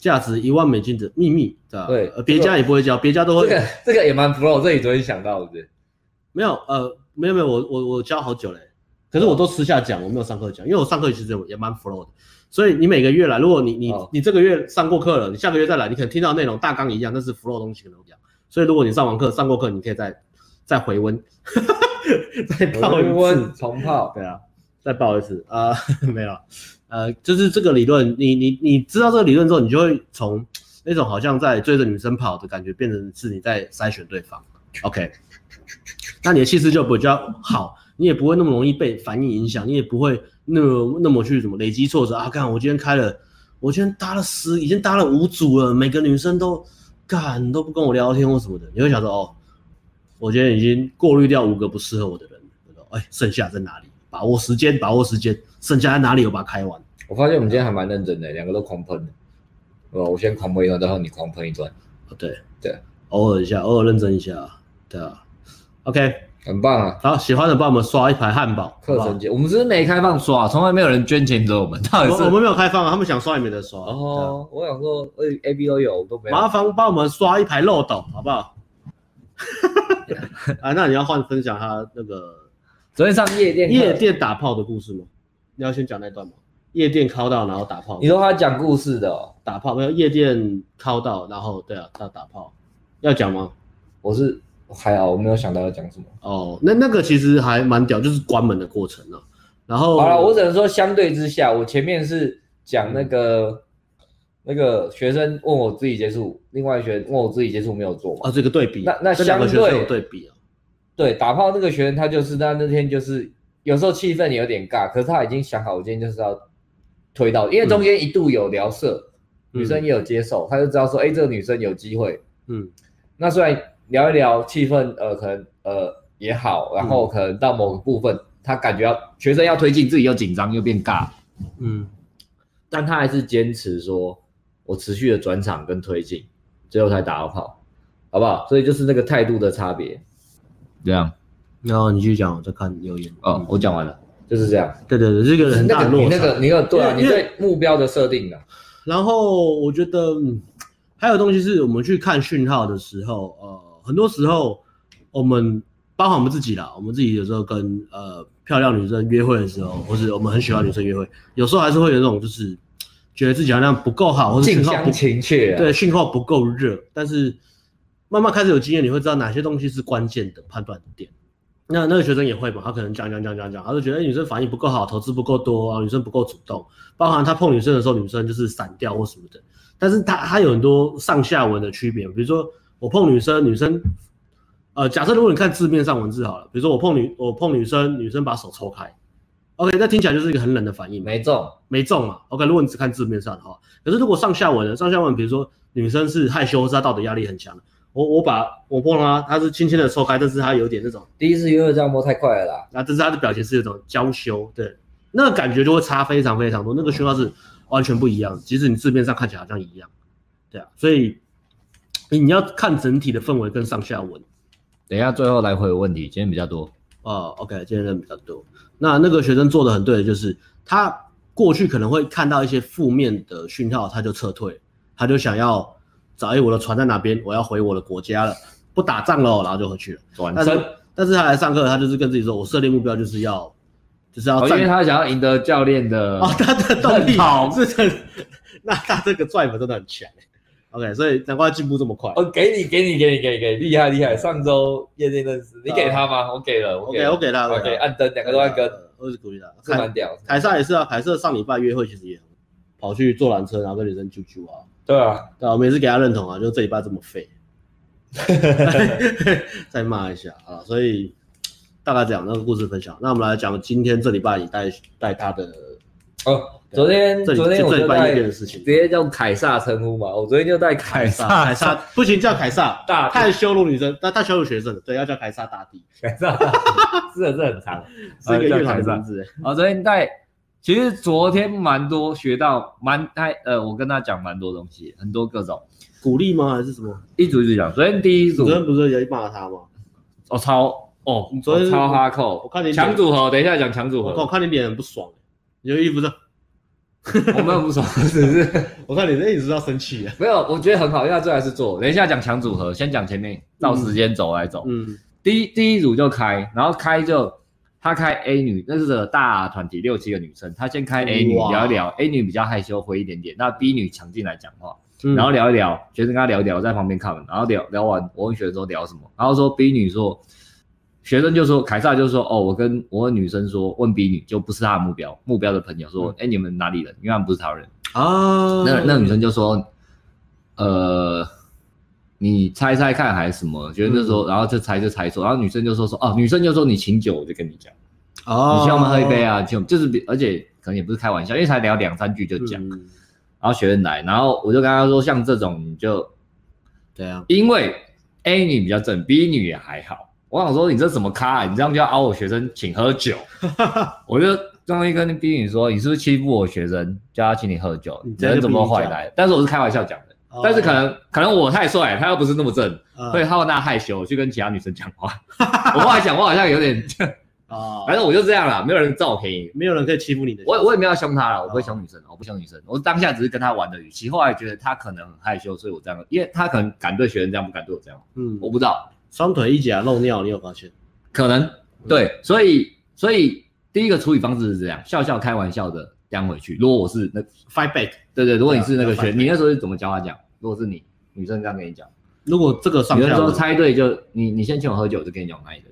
价值一万美金的秘密，对，别家也不会教，别家都会。这个这个也蛮 pro，这里昨天想到的，没有，呃，没有没有，我我我教好久嘞，可是我都私下讲，我没有上课讲，因为我上课其实也蛮 pro 的。所以你每个月来，如果你你你这个月上过课了，你下个月再来，你可能听到内容大纲一样，但是 flow 东西可能不一样。所以如果你上完课上过课，你可以再再回温，(laughs) 再泡一次。重泡，对啊，再泡一次。啊、呃，(laughs) 没有，呃，就是这个理论，你你你知道这个理论之后，你就会从那种好像在追着女生跑的感觉，变成是你在筛选对方。OK，那你的气势就比较好，你也不会那么容易被反应影响，你也不会。那么那么去怎么累积挫折啊？干，我今天开了，我今天搭了十，已经搭了五组了，每个女生都干都不跟我聊天或什么的，你会想说哦，我今天已经过滤掉五个不适合我的人，哎，剩下在哪里？把握时间，把握时间，剩下在哪里？我把它开完。我发现我们今天还蛮认真的，两个都狂喷的。哦，我先狂喷一段，然后你狂喷一段。对对，偶尔一下，偶尔认真一下，对啊。OK。很棒啊！好，喜欢的帮我们刷一排汉堡。课程节，我们只是没开放刷，从来没有人捐钱给我们。(laughs) 到底是我们没有开放啊，他们想刷也没得刷。哦，我想说，哎，A B 都有，都没有。麻烦帮我们刷一排漏斗，好不好？(laughs) 啊，那你要换分享他那个昨天上夜店夜店打炮的故事吗？你要先讲那段吗？夜店敲到然后打炮。你说他讲故事的哦，打炮没有？夜店敲到然后对啊，他打炮要讲吗？我是。还好，我没有想到要讲什么。哦，那那个其实还蛮屌，就是关门的过程了。然后好了，我只能说相对之下，我前面是讲那个、嗯、那个学生问我自己接触，另外一学生问我自己接触没有做嘛。啊，这个对比，那那相对有对比啊。对，打炮那个学生他就是他那天就是有时候气氛有点尬，可是他已经想好，我今天就是要推到，因为中间一度有聊色，嗯、女生也有接受，他就知道说，哎、欸，这个女生有机会。嗯，那虽然。聊一聊气氛，呃，可能呃也好，然后可能到某个部分，嗯、他感觉要学生要推进，自己又紧张又变尬，嗯，但他还是坚持说，我持续的转场跟推进，最后才打到炮，好不好？所以就是那个态度的差别，这样。然后你继续讲，我再看留言。哦，嗯、我讲完了，就是这样。对对对，这个很大的落差。那个你那个，你那个对啊，你对目标的设定的。然后我觉得还有东西是我们去看讯号的时候，呃。很多时候，我们包含我们自己啦，我们自己有时候跟呃漂亮女生约会的时候，或是我们很喜欢女生约会，有时候还是会有那种就是觉得自己好像不够好，或者信号不情确，对，信号不够热。但是慢慢开始有经验，你会知道哪些东西是关键的判断点。那那个学生也会嘛，他可能讲讲讲讲讲，他就觉得女生反应不够好，投资不够多啊，女生不够主动，包含他碰女生的时候，女生就是散掉或什么的。但是他他有很多上下文的区别，比如说。我碰女生，女生，呃，假设如果你看字面上文字好了，比如说我碰女，我碰女生，女生把手抽开，OK，那听起来就是一个很冷的反应，没中，没中嘛，OK，如果你只看字面上的话，可是如果上下文呢？上下文，比如说女生是害羞，是她道德压力很强，我我把我碰她，她是轻轻的抽开，但是她有点那种第一次约会这样摸太快了啦，那但是她的表情是有种娇羞，对，那个感觉就会差非常非常多，那个讯号是完全不一样，即使你字面上看起来好像一样，对啊，所以。你要看整体的氛围跟上下文。等一下，最后来回有问题，今天比较多。哦，OK，今天人比较多。那那个学生做的很对的就是，他过去可能会看到一些负面的讯号，他就撤退，他就想要找，哎，我的船在哪边？我要回我的国家了，不打仗了，然后就回去了。转身，但是他来上课，他就是跟自己说，我设定目标就是要，就是要，因为他想要赢得教练的哦，他的动力好是很，(laughs) 那他这个 drive 真的很强。OK，所以难怪进步这么快。哦，给你，给你，给你，给你，给你，厉害厉害。上周夜店认识，你给他吗？我给了，我给，我给他，OK，按灯，两个都按灯，我是鼓励他，是蛮屌。凯撒也是啊，凯撒上礼拜约会其实也跑去坐缆车，然后跟女生啾啾啊。对啊，对啊，我们也是给他认同啊，就这礼拜这么废，(laughs) 再骂一下啊。所以大概讲那个故事分享，那我们来讲今天这礼拜你带带他的哦。昨天昨天我就带直接叫凯撒称呼嘛，我昨天就带凯撒，凯撒不行叫凯撒。大，太羞辱女生，但太羞辱学生了，对，要叫凯撒大帝，凯撒大帝，是的是很长，(laughs) 是一个乐团名字。我昨天带，其实昨天蛮多学到蛮太呃，我跟他讲蛮多东西，很多各种。鼓励吗？还是什么？一组一组讲。昨天第一组，昨天不是也骂他吗？哦超哦，你昨天超哈扣，我看你强组合，等一下讲强组合，我看你脸很不爽，你的衣服是。(laughs) 我没有不爽，只是 (laughs) 我看你这一直要生气啊。没有，我觉得很好，因为最后还是做。等一下讲强组合，先讲前面，照时间走来走。嗯，第一第一组就开，然后开就他开 A 女，那是个大团体六七个女生，他先开 A 女聊一聊，A 女比较害羞，回一点点，那 B 女抢进来讲话，然后聊一聊，学生跟他聊一聊，在旁边看，然后聊聊完，我问学生说聊什么，然后说 B 女说。学生就说，凯撒就说，哦，我跟我问女生说，问 B 女就不是他的目标，目标的朋友说，哎、嗯，你们哪里人？因为他们不是台湾人啊。那那女生就说，呃，你猜猜看还是什么？学生就说，嗯、然后就猜就猜错，然后女生就说说，哦，女生就说你请酒，我就跟你讲，哦，你请我们喝一杯啊，就就是，而且可能也不是开玩笑，因为才聊两三句就讲，嗯、然后学生来，然后我就跟他说，像这种你就对啊，因为 A 女比较正，B 女也还好。我想说，你这怎么咖啊？你这样就要熬我学生请喝酒，(laughs) 我就终于跟 B 女说，你是不是欺负我学生，叫他请你喝酒？你人怎么坏来？但是我是开玩笑讲的，哦、但是可能可能我太帅，他又不是那么正，嗯、所以他会那害羞去跟其他女生讲话。我后来想，我好像有点啊，(laughs) 反正我就这样了，没有人占我便宜，没有人可以欺负你的。我我也没有要凶他了，我不会凶女生，哦、我不凶女生，我当下只是跟他玩的语气。后来觉得他可能很害羞，所以我这样，因为他可能敢对学生这样，不敢对我这样。嗯，我不知道。双腿一夹漏尿，你有发现？可能对，所以所以第一个处理方式是这样，笑笑开玩笑的将回去。如果我是那 fight back，对对，如果你是那个学，你那时候是怎么教他讲？如果是你女生这样跟你讲，如果这个上，有人说猜对就你你先请我喝酒，就跟你讲哪一个？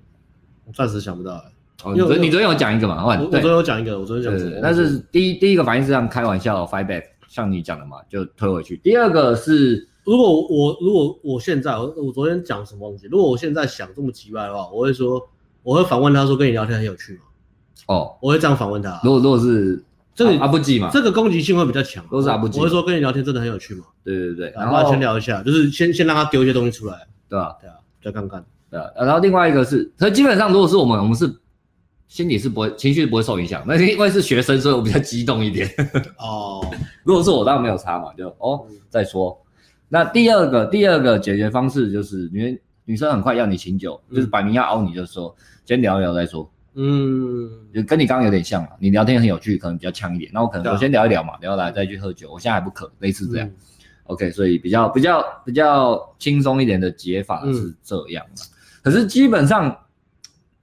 我暂时想不到哎。哦，你昨你昨天有讲一个嘛？我昨天有讲一个，我昨天讲一个。但是第一第一个反应是这样开玩笑 fight back，像你讲的嘛，就推回去。第二个是。如果我如果我现在我我昨天讲什么东西？如果我现在想这么奇怪的话，我会说，我会反问他说，跟你聊天很有趣吗？哦，我会这样反问他。如果如果是这个阿不记嘛，这个攻击性会比较强。都是阿不记。我会说跟你聊天真的很有趣吗？对对对，然后先聊一下，就是先先让他丢一些东西出来，对吧？对啊，再看看。对啊，然后另外一个是，可基本上如果是我们，我们是心理是不会情绪不会受影响，那因为是学生，所以我比较激动一点。哦，(laughs) 如果是我当然没有差嘛，就哦再说。那第二个第二个解决方式就是女女生很快要你请酒，嗯、就是摆明要熬你，就说先聊一聊再说。嗯，就跟你刚刚有点像嘛，你聊天很有趣，可能比较呛一点。那我可能我先聊一聊嘛，聊来再去喝酒。我现在还不渴，类似这样。嗯、OK，所以比较比较比较轻松一点的解法是这样。嗯、可是基本上，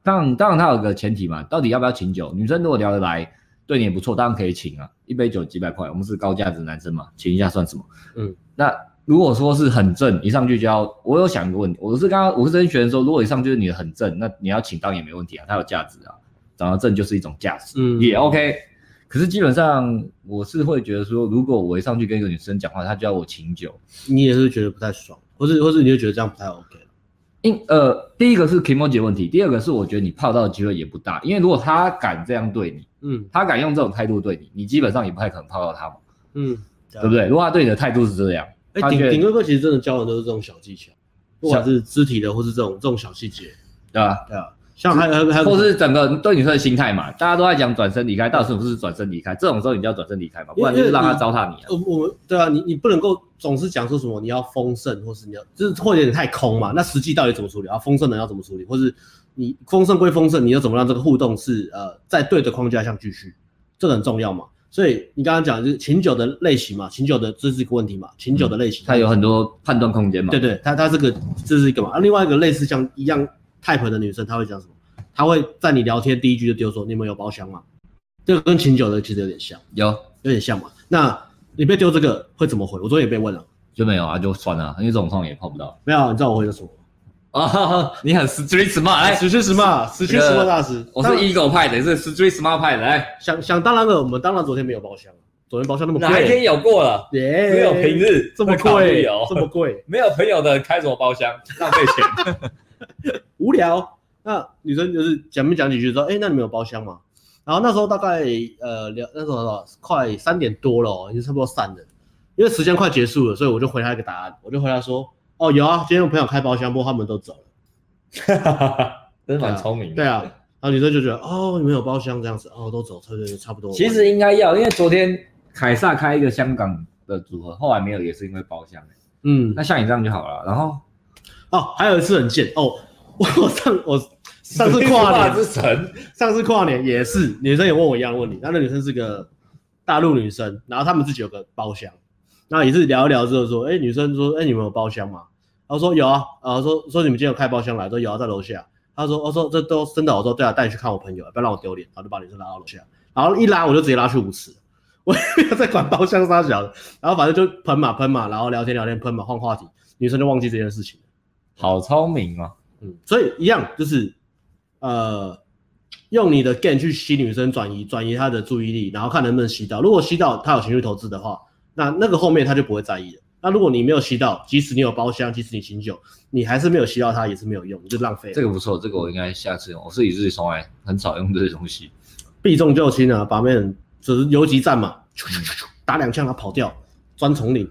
当然当然它有个前提嘛，到底要不要请酒？女生如果聊得来，对你也不错，当然可以请啊，一杯酒几百块，我们是高价值男生嘛，请一下算什么？嗯，那。如果说是很正，一上去就要，我有想一个问题，我是刚刚我是跟学生说，如果一上去就是你的很正，那你要请当也没问题啊，它有价值啊，长得正就是一种价值，嗯，也 OK。可是基本上我是会觉得说，如果我一上去跟一个女生讲话，她就要我请酒，你也是觉得不太爽，或是或是你就觉得这样不太 OK。因呃，第一个是 kimochi 问题，第二个是我觉得你泡到的机会也不大，因为如果他敢这样对你，嗯，他敢用这种态度对你，你基本上也不太可能泡到他嘛，嗯，对不对？如果他对你的态度是这样。哎，顶顶哥哥其实真的教的都是这种小技巧，不管是肢体的，或是这种这种小细节，对吧？对啊，像还还还有，或是整个对女生的心态嘛，大家都在讲转身离开，到底是不是转身离开？这种时候你就要转身离开嘛，不然就是让他糟蹋你啊。我我们对啊，你你不能够总是讲说什么你要丰盛，或是你要就是会有点太空嘛。那实际到底怎么处理？啊，丰盛的要怎么处理？或是你丰盛归丰盛，你要怎么让这个互动是呃在对的框架下继续？这个很重要嘛。所以你刚刚讲就是琴酒的类型嘛，琴酒的这是一个问题嘛，琴酒的类型，它有很多判断空间嘛。对对，它它这个这是一个嘛，另外一个类似像一样 type 的女生，她会讲什么？她会在你聊天第一句就丢说：“你们有包厢吗？”这个跟琴酒的其实有点像，有有点像嘛。那你被丢这个会怎么回？我昨天也被问了，就没有啊，就算了，因为这种状况也泡不到。没有，你知道我回的什么？啊，(laughs) 你很 street smart，哎，street smart，street smart 大师，我是 ego 派的，是 street smart 派的，来，想想当然了，我们当然昨天没有包厢，昨天包厢那么贵，哪一天有过了？耶，没有平日这么贵哦，这么贵，(laughs) 没有朋友的开什么包厢，浪费钱，(laughs) 无聊。那女生就是讲没讲几句说，哎，那你们有包厢吗？然后那时候大概呃两那时候快三点多了，已经差不多散了，因为时间快结束了，所以我就回他一个答案，我就回他说。哦，有啊，今天我朋友开包厢，不过他们都走了，哈哈哈，真的蛮聪明的。对啊，然后女生就觉得，哦，你们有包厢这样子，哦，都走，对对对，差不多。其实应该要，因为昨天凯撒开一个香港的组合，后来没有，也是因为包厢。嗯，那像你这样就好了。然后，哦，还有一次很贱哦，(laughs) 我上我上次跨年之神，上次跨年也是女生也问我一样的问题，那那女生是个大陆女生，然后他们自己有个包厢。那也是聊一聊之后说，哎、欸，女生说，哎、欸，你们有包厢吗？然后说有啊，然后说说你们今天有开包厢来，说有啊，在楼下。他说，我说这都真的，我说对啊，带你去看我朋友，不要让我丢脸。然后就把女生拉到楼下，然后一拉我就直接拉去舞池，(laughs) 我也没有在管包厢杀小的，然后反正就喷嘛喷嘛，然后聊天聊天喷嘛换话题，女生就忘记这件事情。好聪明啊，嗯，所以一样就是，呃，用你的 game 去吸女生转移转移她的注意力，然后看能不能吸到，如果吸到她有情绪投资的话。那那个后面她就不会在意了。那如果你没有吸到，即使你有包厢，即使你醒酒，你还是没有吸到它，也是没有用，你就浪费了。这个不错，这个我应该下次用。我自己自己从来很少用这些东西。避重就轻啊，把妹人只是游击战嘛，打两枪他跑掉，钻丛林，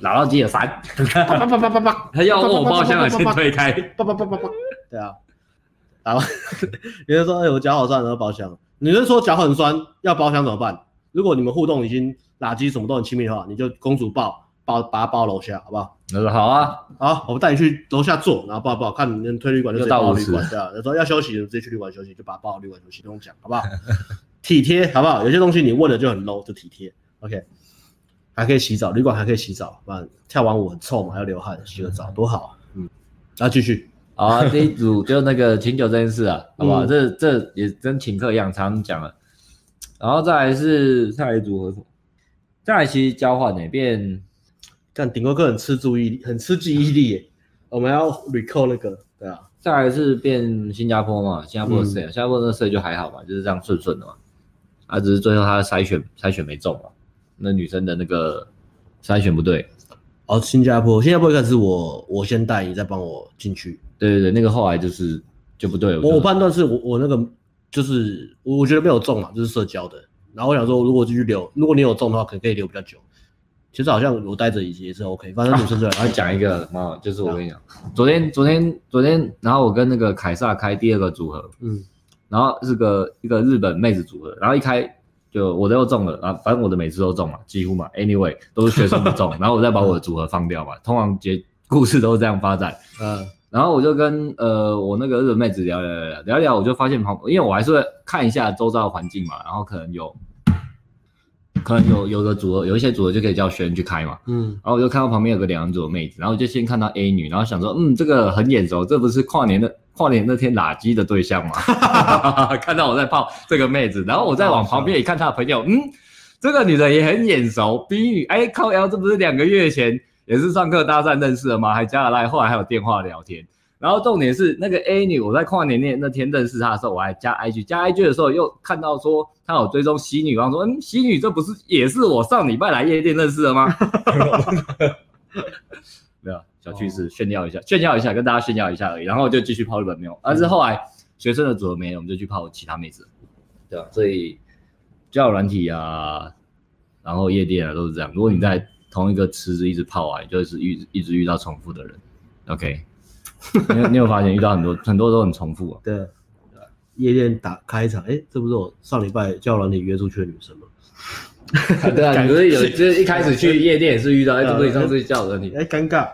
拿到机的三，啪啪啪啪啪啪，他要问我包厢了，先推开，对啊，然后女生说：“哎，我脚好酸，然后包厢。”女生说：“脚很酸，要包厢怎么办？”如果你们互动已经。垃圾什么都很亲密的话，你就公主抱抱，把他抱楼下，好不好？他说好啊，好，我们带你去楼下坐，然后抱抱，看你能推旅馆就直接抱旅馆，对啊。他说要休息就直接去旅馆休息，就把他抱到旅馆休息，不用讲，好不好？(laughs) 体贴，好不好？有些东西你问了就很 low，就体贴。OK，还可以洗澡，旅馆还可以洗澡，不然跳完舞很臭嘛，还要流汗，洗个澡多好。嗯，然后继续。好啊，这一组就那个请酒这件事啊，好不好？嗯、这这也跟请客一样，常常讲了。然后再来是下一组？再来其实交换呢，变，但顶规课很吃注意力，很吃记忆力耶。我们要 recall 那个，对啊。再来是变新加坡嘛，新加坡的 C，、嗯、新加坡的 C 就还好嘛，就是这样顺顺的嘛。啊，只是最后他的筛选筛选没中嘛，那女生的那个筛选不对。哦，新加坡，新加坡一开始我我先带你，再帮我进去。对对对，那个后来就是就不对。我我判断是我我那个就是我觉得没有中嘛，就是社交的。然后我想说，如果继续留，如果你有中的话，可能可以留比较久。其实好像我待着也也是 OK，反正女生这样。然后讲一个 (laughs) 啊，就是我跟你讲，昨天昨天昨天，然后我跟那个凯撒开第二个组合，嗯，然后是个一个日本妹子组合，然后一开就我的又中了啊，反正我的每次都中嘛，几乎嘛，Anyway 都是学生不中，(laughs) 然后我再把我的组合放掉嘛，通常结故事都是这样发展，嗯。然后我就跟呃我那个日本妹子聊聊聊聊聊，我就发现旁，因为我还是会看一下周遭的环境嘛，然后可能有，可能有有个组合，有一些组合就可以叫学生去开嘛，嗯，然后我就看到旁边有个两组的妹子，然后我就先看到 A 女，然后想说，嗯，这个很眼熟，这不是跨年的跨年那天垃圾的对象吗？(laughs) 看到我在泡这个妹子，然后我再往旁边一看，她的朋友，嗯，这个女的也很眼熟，B 女，哎靠腰，这不是两个月前。也是上课搭讪认识的吗？还加了赖，后来还有电话聊天。然后重点是那个 A 女，我在跨年那那天认识她的时候，我还加 IG，加 IG 的时候又看到说她有追踪 C 女，然后说嗯，C 女这不是也是我上礼拜来夜店认识的吗？(laughs) 没有小趣事炫耀一下，炫耀一下，跟大家炫耀一下而已。然后就继续泡日本妞，但是后来学生的组合没了，我们就去泡其他妹子，对吧？所以交友软体啊，然后夜店啊都是这样。如果你在同一个池子一直泡啊，就是遇一直遇到重复的人，OK？(laughs) 你有你有发现遇到很多很多都很重复啊？对，夜店打开一场，哎，这不是我上礼拜叫了你约出去的女生吗？(laughs) 对啊，(laughs) 你不是有就是一开始去夜店也是遇到，哎，这不是上次叫的你？哎，尴尬，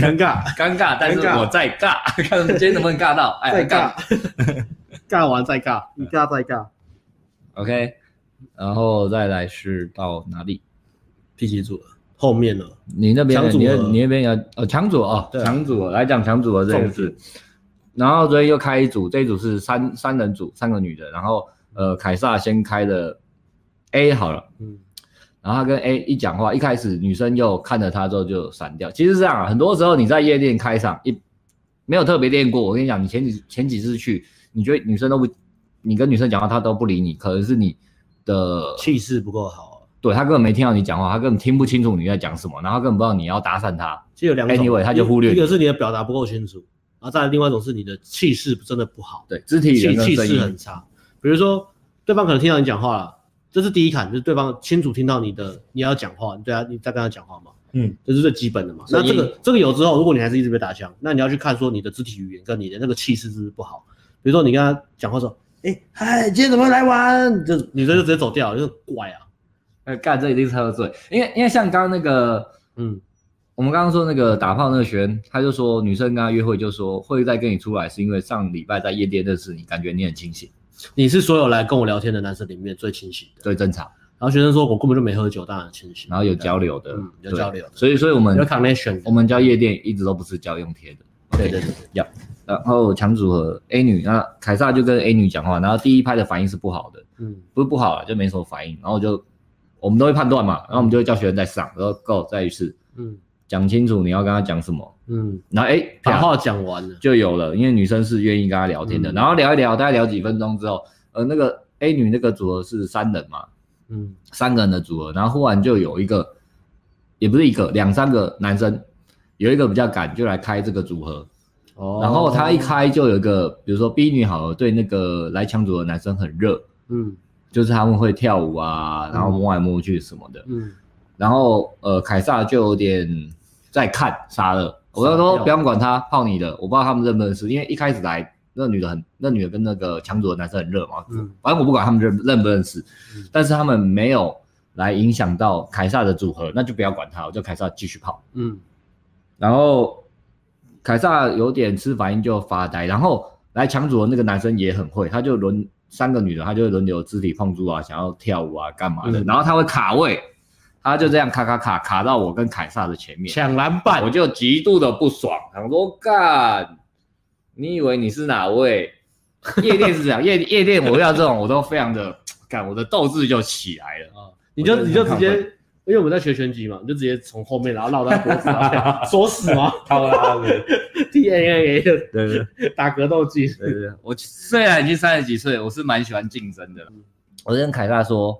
尴尬，尴尬，但是我再尬，看今天能不能尬到？哎，再尬，尬完再尬，一尬再尬，OK？然后再来是到哪里？P 七组了。后面了，你那边，你你那边要呃强组啊，强组来讲强组的这个事，然后所以又开一组，这一组是三三人组，三个女的，然后呃凯撒先开的 A 好了，嗯，然后他跟 A 一讲话，一开始女生又看着他之后就闪掉。其实是这样啊，很多时候你在夜店开场一没有特别练过，我跟你讲，你前几前几次去，你觉得女生都不，你跟女生讲话她都不理你，可能是你的气势不够好。对，他根本没听到你讲话，他根本听不清楚你在讲什么，然后他根本不知道你要搭讪他。其实有两种，anyway，他就忽略。一个是你的表达不够清楚，然后再来另外一种是你的气势真的不好。对，肢体语言气势很差。比如说，对方可能听到你讲话了，这是第一坎，就是对方清楚听到你的你要讲话，对啊，你在跟他讲话嘛。嗯，这是最基本的嘛。那这个这个有之后，如果你还是一直被打枪，那你要去看说你的肢体语言跟你的那个气势是不是不好。比如说你跟他讲话说，哎嗨，今天怎么来玩？这女生就直接走掉，就是怪啊。呃，干这一定是喝醉，因为因为像刚刚那个，嗯，我们刚刚说那个打炮那个学员，他就说女生跟他约会就说会再跟你出来，是因为上礼拜在夜店认识你，感觉你很清醒，你是所有来跟我聊天的男生里面最清醒的，最正常。然后学生说我根本就没喝酒，当然清醒。然后有交流的，嗯，有交流的，所以所以我们有 connection，我们叫夜店一直都不是交用贴的，对对对，要。然后强组合 A 女，那凯撒就跟 A 女讲话，然后第一拍的反应是不好的，嗯，不是不好啊，就没什么反应，然后就。我们都会判断嘛，然后我们就会叫学生再上，然后 go 再一次，嗯，讲清楚你要跟他讲什么，嗯，然后哎，把话讲完了。就有了，因为女生是愿意跟他聊天的，然后聊一聊，大概聊几分钟之后，呃，那个 A 女那个组合是三人嘛，嗯，三个人的组合，然后忽然就有一个，也不是一个，两三个男生，有一个比较敢就来开这个组合，哦，然后他一开就有一个，比如说 B 女好了，对那个来抢组合的男生很热，嗯。就是他们会跳舞啊，然后摸来摸去什么的，嗯，然后呃，凯撒就有点在看傻了，我就说不要管他，泡你的，我不知道他们认不认识，因为一开始来那女的很，那女的跟那个抢组的男生很热嘛，嗯，反正我不管他们认认不认识，但是他们没有来影响到凯撒的组合，那就不要管他，我叫凯撒继续泡，嗯，然后凯撒有点吃反应就发呆，然后来抢组的那个男生也很会，他就轮。三个女的，她就会轮流肢体碰触啊，想要跳舞啊，干嘛的？嗯、然后她会卡位，她就这样卡卡卡卡到我跟凯撒的前面抢篮板，我就极度的不爽，想说干，你以为你是哪位？(laughs) 夜店是这样，夜夜店我遇到这种我都非常的干，我的斗志就起来了啊！你就你就直接。因为我们在学拳击嘛，你就直接从后面，然后绕到脖子上，(laughs) 锁死吗？好了，(laughs) T A A A 的，对对，打格斗技。对对，我虽然已经三十几岁，我是蛮喜欢竞争的。我跟凯撒说，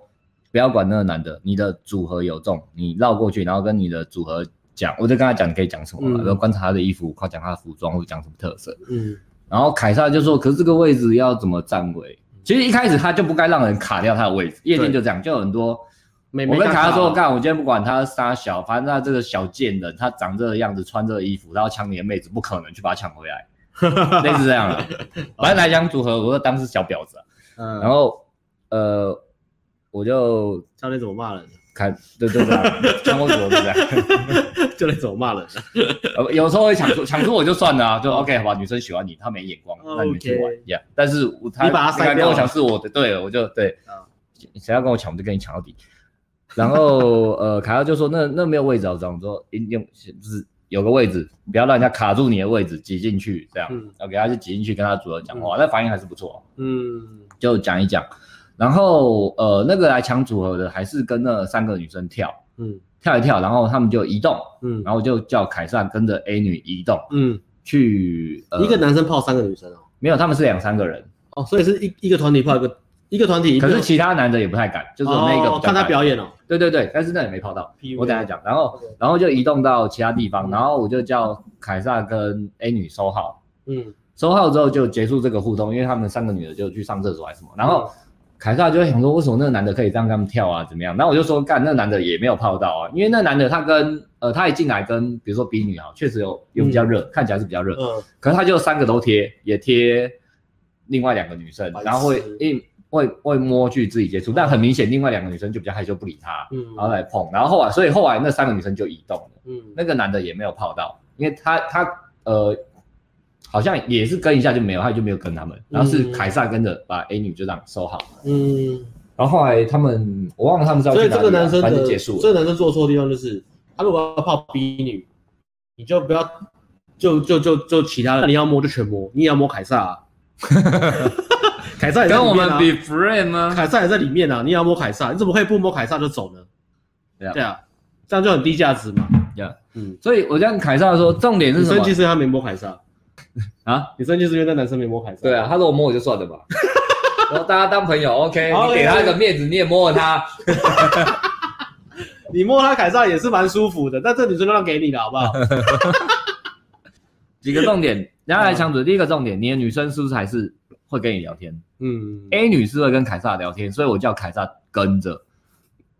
不要管那个男的，你的组合有中，你绕过去，然后跟你的组合讲，我就跟他讲你可以讲什么嘛，然后观察他的衣服，夸奖他的服装或者讲什么特色。嗯，然后凯撒就说，可是这个位置要怎么站位？其实一开始他就不该让人卡掉他的位置，夜店就这样，就有很多。我跟凯撒说，干，我今天不管他杀小，反正他这个小贱人，他长这个样子，穿这个衣服，然后抢你的妹子，不可能去把他抢回来，(laughs) 类似这样的。反正来讲组合，我就当是小婊子。嗯，然后呃，我就教练怎么骂人？看，对对对，抢我组合是这样，(laughs) 教练怎么骂人？有时候会抢出，抢出我就算了啊，就 OK 好吧，女生喜欢你，她没眼光，那你们去玩呀。但是他你把他塞掉，跟我抢是我的，对，我就对，谁要跟我抢，我就跟你抢到底。然后呃，凯尔就说那那没有位置，我这样说，用就是有个位置，不要让人家卡住你的位置，挤进去这样，嗯，OK，他就挤进去跟他组合讲话，那反应还是不错，嗯，就讲一讲，然后呃，那个来抢组合的还是跟那三个女生跳，嗯，跳一跳，然后他们就移动，嗯，然后就叫凯撒跟着 A 女移动，嗯，去一个男生泡三个女生哦，没有，他们是两三个人，哦，所以是一一个团体泡一个。一个团体，可是其他男的也不太敢，就是那个看他表演哦。对对对，但是那也没泡到。我等下讲，然后然后就移动到其他地方，然后我就叫凯撒跟 A 女收号，嗯，收号之后就结束这个互动，因为他们三个女的就去上厕所还是什么，然后凯撒就会想说，为什么那个男的可以这样跟他们跳啊，怎么样？然后我就说，干，那个男的也没有泡到啊，因为那个男的他跟呃他一进来跟比如说 B 女啊，确实有有比较热，看起来是比较热，嗯，可是他就三个都贴，也贴另外两个女生，然后会一。会会摸去自己接触，但很明显，另外两个女生就比较害羞不理他，嗯，然后来碰，然后后来，所以后来那三个女生就移动了，嗯，那个男的也没有泡到，因为他他呃好像也是跟一下就没有，他就没有跟他们，然后是凯撒跟着把 A 女就这样收好，嗯，然后后来他们我忘了他们知道，所以这个男生的结束，这个男生做错的地方就是他如果要泡 B 女，你就不要就就就就其他的，你要摸就全摸，你也要摸凯撒、啊。(laughs) 凯撒也在里面、啊、跟我们比 friend 吗？凯撒也在里面啊，你也要摸凯撒，你怎么可以不摸凯撒就走呢？对啊，对啊，这样就很低价值嘛。对啊，嗯，所以我这样凯撒说，重点是什么？生气是因为他没摸凯撒啊？你生气是因为那男生没摸凯撒？对啊，他说我摸我就算了吧。(laughs) 然后大家当朋友，OK，你给他一个面子，你也摸了他。(laughs) 你摸他凯撒也是蛮舒服的，但这女生就让给你了，好不好？(laughs) 几个重点，然后来强子。第一个重点，你的女生是不是还是会跟你聊天？嗯，A 女士会跟凯撒聊天，所以我叫凯撒跟着。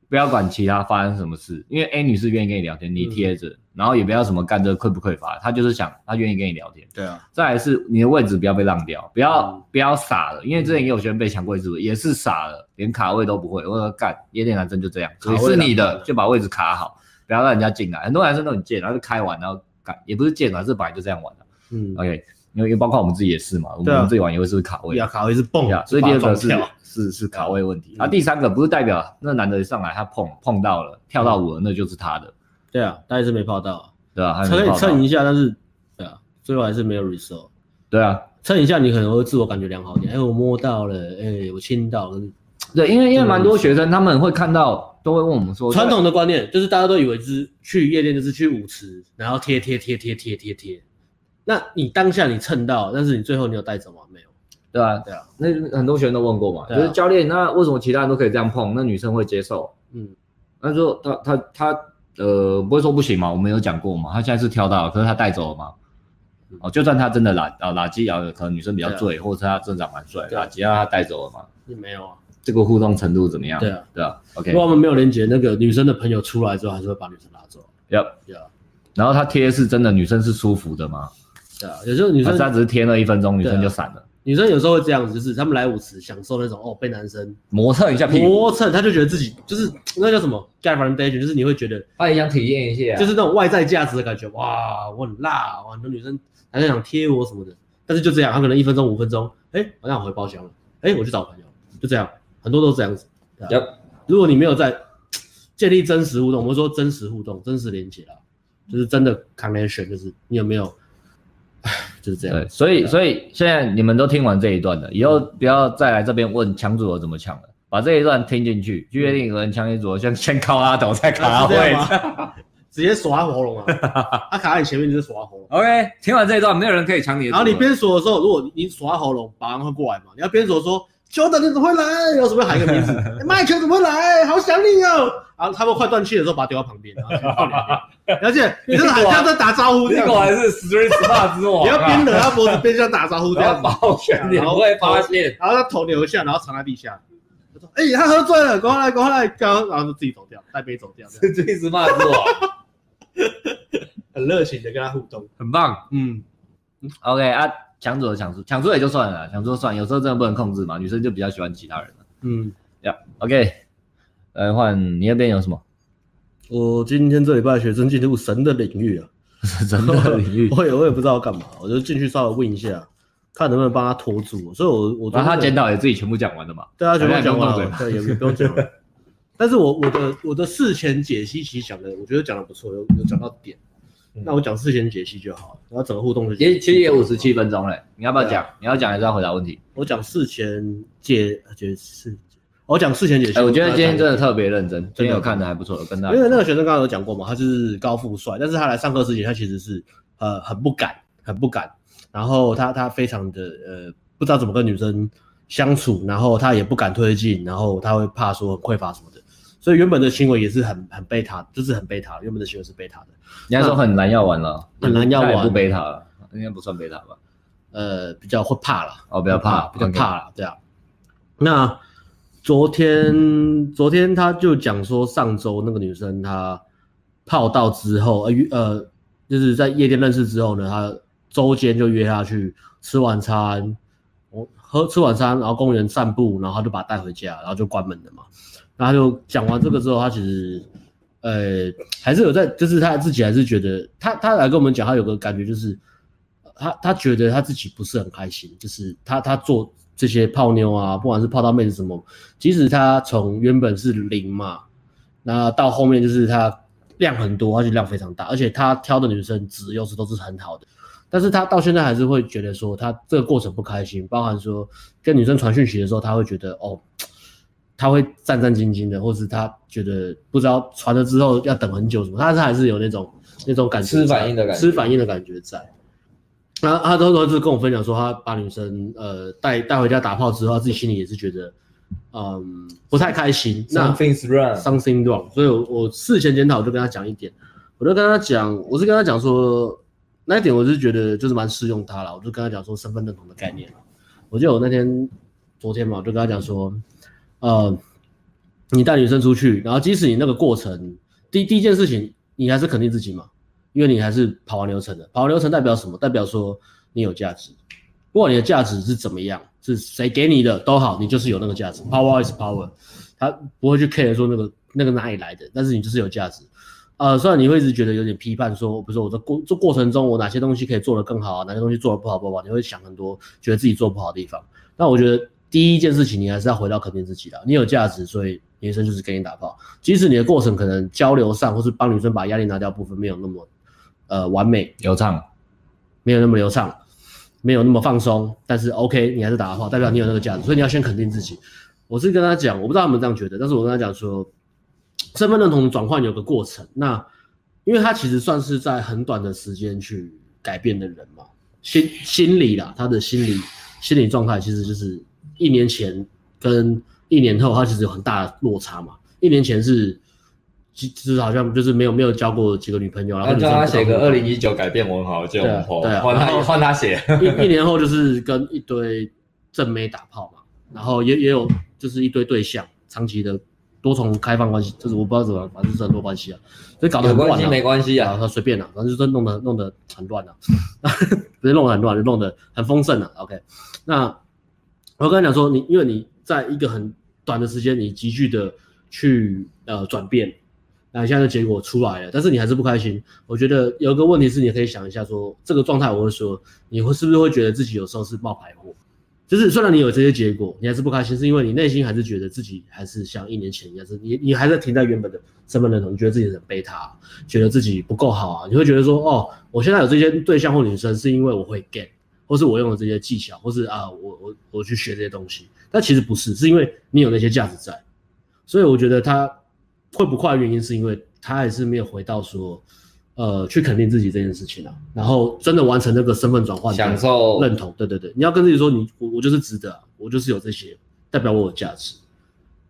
不要管其他发生什么事，因为 A 女士愿意跟你聊天，你贴着，嗯、然后也不要什么干这匮不匮乏，她就是想她愿意跟你聊天。对啊。再来是你的位置不要被让掉，不要、嗯、不要傻了，因为之前也有学生被抢过一次，也是傻了，连卡位都不会。我说干，夜店男生就这样，也是你的就把位置卡好，不要让人家进来。很多男生都很贱，然后就开完，然后干也不是贱，而是本来就这样玩的。嗯，OK，因为包括我们自己也是嘛，我们自己玩也会是卡位，啊、卡位是蹦，所以第二个是。是是卡位问题，然后第三个不是代表那男的上来他碰碰到了跳到舞了，那就是他的。对啊，他也是没泡到，对啊，可以蹭一下，但是对啊，最后还是没有 result。对啊，蹭一下你可能会自我感觉良好点，哎，我摸到了，哎，我亲到了。对，因为因为蛮多学生他们会看到，都会问我们说，传统的观念就是大家都以为是去夜店就是去舞池，然后贴贴贴贴贴贴贴。那你当下你蹭到，但是你最后你有带走吗？没有。对啊，对啊，那很多学生都问过嘛，就是教练，那为什么其他人都可以这样碰，那女生会接受？嗯，他说他他他呃不会说不行嘛，我们有讲过嘛，他现在是挑到，可是他带走了嘛。哦，就算他真的垃啊垃圾啊，可能女生比较醉，或者是他真长蛮帅，垃圾让他带走了嘛？没有啊，这个互动程度怎么样？对啊，对啊，OK。如果我们没有连接，那个女生的朋友出来之后，还是会把女生拉走。要要，然后他贴是真的，女生是舒服的吗？对啊，有时候女生她只是贴了一分钟，女生就散了。女生有时候会这样子，就是他们来舞池享受那种哦，被男生磨蹭一下屁股，磨蹭，他就觉得自己就是那叫什么 get foundation，就是你会觉得他也想体验一下，就是那种外在价值的感觉。哇，我很辣，哇，很多女生还在想贴我什么的，但是就这样，他可能一分钟五分钟，哎、欸，好像回包厢了，哎、欸，我去找朋友，就这样，很多都是这样子。Yep. 如果你没有在建立真实互动，我们说真实互动、真实连接啊，就是真的 connection，就是你有没有？(laughs) 就是这样，对，所以所以现在你们都听完这一段了，以后不要再来这边问抢组合怎么抢了，把这一段听进去，去约定有人抢你组合，先先靠阿斗，再卡阿慧，(laughs) 直接锁他喉咙啊！(laughs) 他卡在你前面就是锁他喉咙。OK，听完这一段，没有人可以抢你的。然后你边锁的时候，如果你锁他喉咙，保安会过来嘛？你要边锁说，久等你怎么会来？然后是不是喊一个名字？(laughs) 麦克怎么会来？好想你哦！然后他们快断气的时候，把他丢到旁边。(laughs) 而且你是好像在打招呼，结果还是 Street Smart 之王。你要边惹他脖子边像打招呼，这样保全你不会发现。然后他头扭一下，然后藏在地下。他说：“哎，他喝醉了，赶快来，赶快来！”刚然后就自己走掉，带杯走掉。(laughs) Street Smart 之王，很热情的跟他互动，很棒。嗯，OK 啊，抢走的抢出，抢出也就算了，抢出算，有时候真的不能控制嘛。女生就比较喜欢其他人。嗯，呀，OK，来换你那边有什么？我今天这礼拜学生进入神的领域啊，(laughs) 神的领域，(laughs) 我也我也不知道要干嘛，我就进去稍微问一下，看能不能帮他拖住。所以我，我我把他检讨也自己全部讲完了嘛，对啊，全部讲完了，对，也也不用讲了。(laughs) 但是我我的我的事前解析其实讲的，我觉得讲的不错，有有讲到点。那我讲事前解析就好了，然后整个互动也其实也五十七分钟嘞，你要不要讲？你要讲还是要回答问题？我讲事前解解释。我讲事前解析，我觉得今天真的特别认真，今天有看的还不错，跟大家。因为那个学生刚刚有讲过嘛，他就是高富帅，但是他来上课之前，他其实是呃很不敢，很不敢，然后他他非常的呃不知道怎么跟女生相处，然后他也不敢推进，然后他会怕说很匮乏什么的，所以原本的行为也是很很贝塔，就是很贝塔，原本的行为是贝塔的。人家说很难要完了，很难要完，不贝塔了，应该不算贝塔吧？呃，比较会怕了，哦，比较怕，比较怕了，这样。那。昨天，昨天他就讲说，上周那个女生她泡到之后，呃呃，就是在夜店认识之后呢，她周间就约她去吃晚餐，我喝吃晚餐，然后公园散步，然后他就把她带回家，然后就关门了嘛。然后就讲完这个之后，他其实，呃，还是有在，就是他自己还是觉得，他他来跟我们讲，他有个感觉就是，他他觉得他自己不是很开心，就是他他做。这些泡妞啊，不管是泡到妹子什么，即使他从原本是零嘛，那到后面就是他量很多，而且量非常大，而且他挑的女生质优势都是很好的，但是他到现在还是会觉得说他这个过程不开心，包含说跟女生传讯息的时候，他会觉得哦，他会战战兢兢的，或是他觉得不知道传了之后要等很久什么，他是还是有那种那种感觉，吃反应的感觉，吃反应的感觉在。那他都都是跟我分享说，他把女生呃带带回家打炮之后，他自己心里也是觉得。嗯，不太开心。Something's wrong，something wrong。所以我，我我事前检讨，我就跟他讲一点，我就跟他讲，我是跟他讲说，那一点我是觉得就是蛮适用他了。我就跟他讲说，身份认同的概念。我记得我那天昨天嘛，我就跟他讲说，呃，你带女生出去，然后即使你那个过程，第第一件事情，你还是肯定自己嘛，因为你还是跑完流程的。跑完流程代表什么？代表说你有价值。不管你的价值是怎么样，是谁给你的都好，你就是有那个价值。Power is power，他不会去 care 说那个那个哪里来的，但是你就是有价值。呃，虽然你会一直觉得有点批判说，比如说我在过这过程中，我哪些东西可以做得更好，哪些东西做得不好不好，你会想很多，觉得自己做不好的地方。但我觉得第一件事情，你还是要回到肯定自己的，你有价值，所以女生就是给你打炮。即使你的过程可能交流上，或是帮女生把压力拿掉部分没有那么呃完美流畅，没有那么流畅。没有那么放松，但是 OK，你还是打得好，代表你有那个价值，所以你要先肯定自己。我是跟他讲，我不知道他们这样觉得，但是我跟他讲说，身份认同转换有个过程。那因为他其实算是在很短的时间去改变的人嘛，心心理啦，他的心理心理状态其实就是一年前跟一年后，他其实有很大的落差嘛。一年前是。就是好像就是没有没有交过几个女朋友，然后叫他写个二零一九改变文豪就对，换他换他写。一一年后就是跟一堆正妹打炮嘛，然后也也有就是一堆对象，长期的多重开放关系，就是我不知道怎么，反正是很多关系啊，所以搞得很乱啊。没关系啊，他随便啊，反正就是弄得弄得很乱啊，(laughs) 不是弄得很乱，就弄得很丰盛啊。OK，那我跟他讲说，你因为你在一个很短的时间，你急剧的去呃转变。那现在的结果出来了，但是你还是不开心。我觉得有一个问题是，你可以想一下说，这个状态，我会说，你会是不是会觉得自己有时候是冒牌货？就是虽然你有这些结果，你还是不开心，是因为你内心还是觉得自己还是像一年前一样，是你你还在停在原本的身份认同，你觉得自己很贝塔，觉得自己不够好啊。你会觉得说，哦，我现在有这些对象或女生，是因为我会 get，或是我用的这些技巧，或是啊，我我我去学这些东西。但其实不是，是因为你有那些价值在。所以我觉得他。会不快的原因是因为他还是没有回到说，呃，去肯定自己这件事情啊，然后真的完成那个身份转换，享受认同，对对对，你要跟自己说，你我我就是值得啊，我就是有这些，代表我有价值，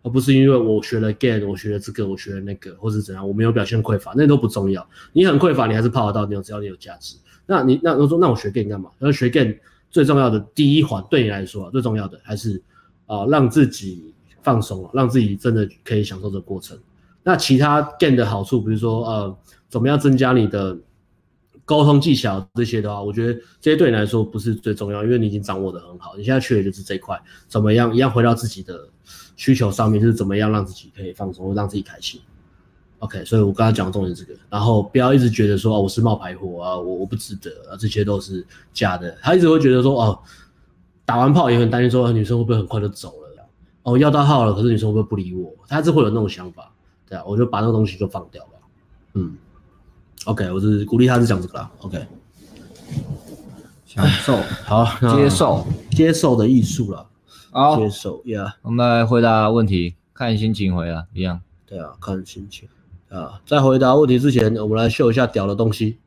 而不是因为我学了 game，我学了这个，我学了那个，或是怎样，我没有表现匮乏，那都不重要。你很匮乏，你还是泡得到，你只要你有价值。那你那我说，那我学 game 干嘛？然后学 game 最重要的第一环，对你来说啊，最重要的还是啊、呃，让自己放松了，让自己真的可以享受这过程。那其他 game 的好处，比如说呃，怎么样增加你的沟通技巧这些的话，我觉得这些对你来说不是最重要，因为你已经掌握得很好。你现在缺的就是这一块，怎么样一样回到自己的需求上面，是怎么样让自己可以放松，让自己开心。OK，所以我刚才讲的重点是这个，然后不要一直觉得说哦，我是冒牌货啊，我我不值得啊，这些都是假的。他一直会觉得说哦，打完炮也很担心说女生会不会很快就走了，哦，要到号了，可是女生会不会不理我？他是会有那种想法。对啊，我就把那个东西就放掉了。嗯，OK，我是鼓励他是讲这个啦。OK，享受好，接受接受的艺术了。好，接受，Yeah。我们来回答问题，看心情回啊，一样。对啊，看心情啊。在回答问题之前，我们来秀一下屌的东西。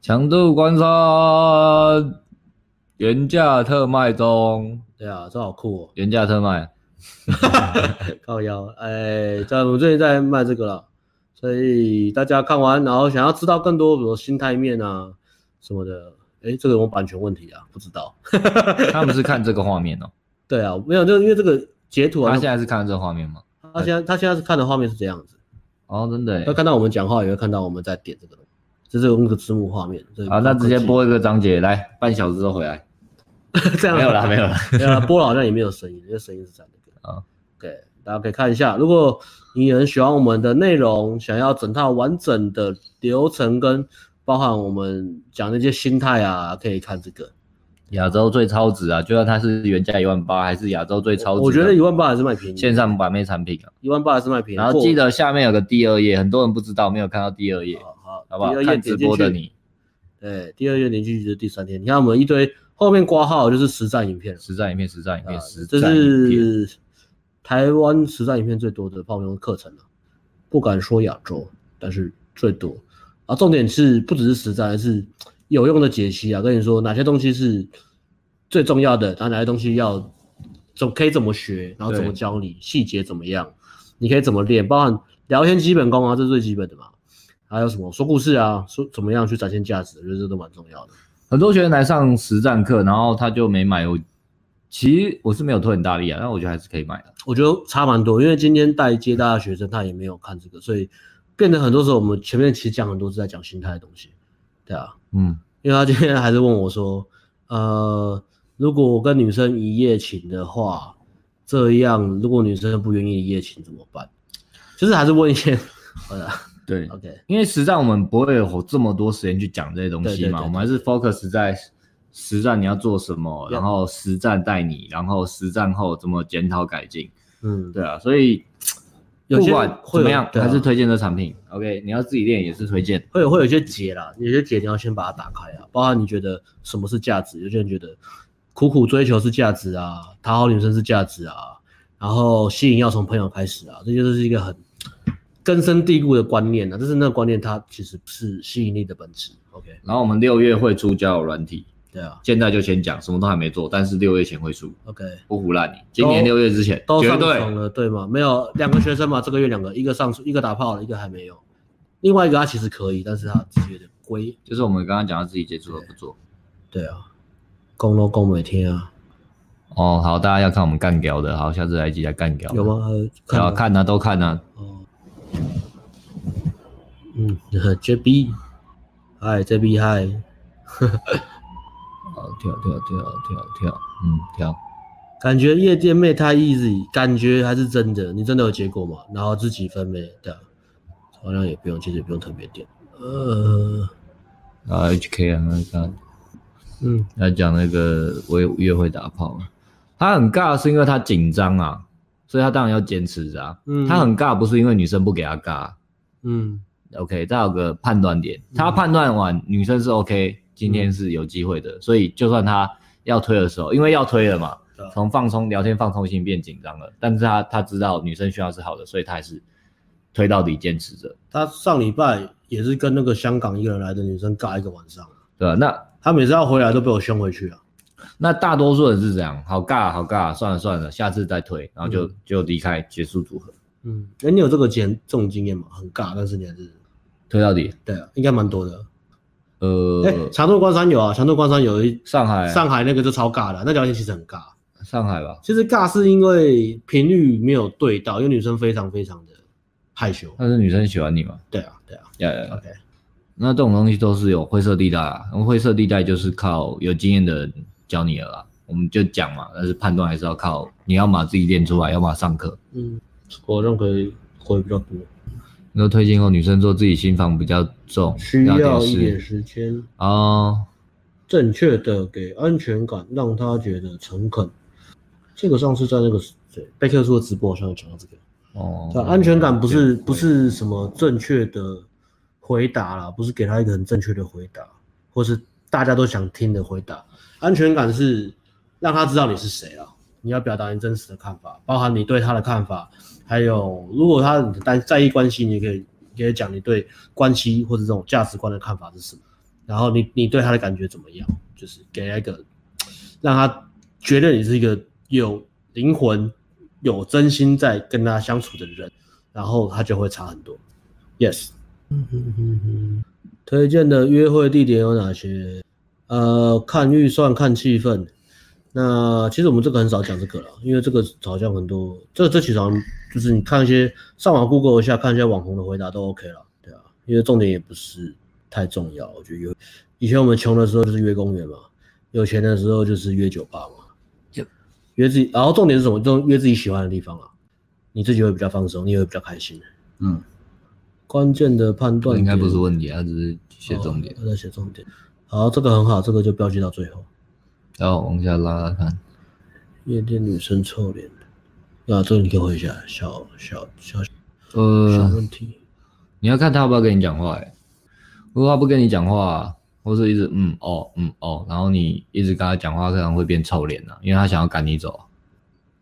强度关山，原价特卖中。对啊，这好酷哦，原价特卖。(laughs) 靠腰，哎，在我们最近在卖这个了，所以大家看完，然后想要知道更多，比如心态面啊什么的，哎，这个有版权问题啊，不知道。(laughs) 他们是看这个画面哦。对啊，没有，就因为这个截图啊。他现在是看这个画面吗？他现在他现在是看的画面是这样子。哦，真的。会看到我们讲话，也会看到我们在点这个东西，这是那个字幕画面。好，那直接播一个章节，来，半小时之后回来。(laughs) 这样没有了，没有了，没有了，播了好像也没有声音，因为声音是在那。啊，(laughs) 对，大家可以看一下，如果你很喜欢我们的内容，想要整套完整的流程跟包含我们讲那些心态啊，可以看这个亚洲最超值啊，就算它是原价一万八，还是亚洲最超值。我觉得一万八还是卖便宜，线上版妹产品啊，一万八还是卖便宜。然后记得下面有个第二页，很多人不知道，没有看到第二页，好，好。不好？看直播的你，对，第二页连续剧的第三天，你看我们一堆后面挂号就是实战影片，实战影片，实战影片，实战影片，这是台湾实战影片最多的报名课程了，不敢说亚洲，但是最多。啊。重点是不只是实战，而是有用的解析啊。跟你说哪些东西是最重要的，然后哪些东西要怎可以怎么学，然后怎么教你细节怎么样，你可以怎么练，包含聊天基本功啊，这是最基本的嘛。还有什么说故事啊，说怎么样去展现价值，我觉得这都蛮重要的。很多学员来上实战课，然后他就没买。我其实我是没有推很大力啊，但我觉得还是可以买的。我觉得差蛮多，因为今天带接大的学生他也没有看这个，所以变得很多时候我们前面其实讲很多是在讲心态的东西，对啊，嗯，因为他今天还是问我说，呃，如果我跟女生一夜情的话，这样如果女生不愿意一夜情怎么办？就是还是问一些，(laughs) 好的。对，OK，因为实战我们不会有这么多时间去讲这些东西嘛，我们还是 focus 在实战你要做什么，然后实战带你，然后实战后怎么检讨改进。嗯，对啊，所以不管怎么样，还是推荐这产品。OK，你要自己练也是推荐。会有会有些结啦，有些结你要先把它打开啊，包括你觉得什么是价值，有些人觉得苦苦追求是价值啊，讨好女生是价值啊，然后吸引要从朋友开始啊，这就是一个很。根深蒂固的观念呢、啊，就是那个观念，它其实是吸引力的本质。OK，然后我们六月会出交友软体，对啊，现在就先讲，什么都还没做，但是六月前会出。OK，不唬烂你，今年六月之前都上床了，对吗？没有两个学生嘛，这个月两个，一个上一个打炮了，一个还没有，另外一个他其实可以，但是他自己有点龟，就是我们刚刚讲他自己接触了不做。对啊，攻都攻每天啊。哦，好，大家要看我们干掉的，好，下次来一起来干掉。有吗？要看啊，都看啊。哦。嗯，JB，嗨，JB，嗨，好，跳跳跳跳跳，嗯，跳。感觉夜店妹太 easy，感觉还是真的？你真的有结果吗？然后自己分妹，对啊，好像也不用，其实也不用特别点。呃，啊，HK 啊，那个，嗯，他讲那个我约会打炮，他很尬是因为他紧张啊，所以他当然要坚持啊。嗯，他很尬不是因为女生不给他尬，嗯。OK，再有个判断点，他判断完女生是 OK，今天是有机会的，所以就算他要推的时候，因为要推了嘛，从放松聊天放松心变紧张了，但是他他知道女生需要是好的，所以他还是推到底坚持着。他上礼拜也是跟那个香港一个人来的女生尬一个晚上，对吧？那他每次要回来都被我凶回去啊。那大多数人是这样，好尬好尬，算了算了，下次再推，然后就就离开结束组合。嗯，哎，你有这个经这种经验吗？很尬，但是你还是。推到底，对啊，应该蛮多的。呃，哎，长度关山有啊，长度关山有一上海，上海那个就超尬的，那条线其实很尬。上海吧，其实尬是因为频率没有对到，因为女生非常非常的害羞。但是女生喜欢你吗？对啊，对啊，呀呀，OK。那这种东西都是有灰色地带啊，然后灰色地带就是靠有经验的人教你了啦。我们就讲嘛，但是判断还是要靠你要么自己练出来，要么上课。嗯，我认为会比较多。那推荐后，女生做自己心房比较重，需要一点时间啊。正确的给安全感，让她觉得诚恳。这个上次在那个对贝克书的直播上有讲到这个哦。对，安全感不是不是什么正确的回答啦，不是给她一个很正确的回答，或是大家都想听的回答。安全感是让她知道你是谁啊，你要表达你真实的看法，包含你对她的看法。还有，如果他单在意关系，你可以可以讲你对关系或者这种价值观的看法是什么，然后你你对他的感觉怎么样？就是给他一个让他觉得你是一个有灵魂、有真心在跟他相处的人，然后他就会差很多。Yes，嗯哼哼哼，推荐的约会地点有哪些？呃，看预算，看气氛。那其实我们这个很少讲这个了，因为这个好像很多，这这其实好像就是你看一些上网 Google 一下，看一些网红的回答都 OK 了，对啊，因为重点也不是太重要。我觉得有以前我们穷的时候就是约公园嘛，有钱的时候就是约酒吧嘛，就约自己，然后重点是什么？就约自己喜欢的地方啊，你自己会比较放松，你也会比较开心。嗯，关键的判断应该不是问题，啊只是写重点，他在写重点。好，这个很好，这个就标记到最后。然后往下拉拉看，夜店女生臭脸的，啊，这个你可以回一下，小小小呃小问题，你要看他要不要跟你讲话哎，如果他不跟你讲话，或是一直嗯哦嗯哦，然后你一直跟他讲话，可能会变臭脸了，因为他想要赶你走。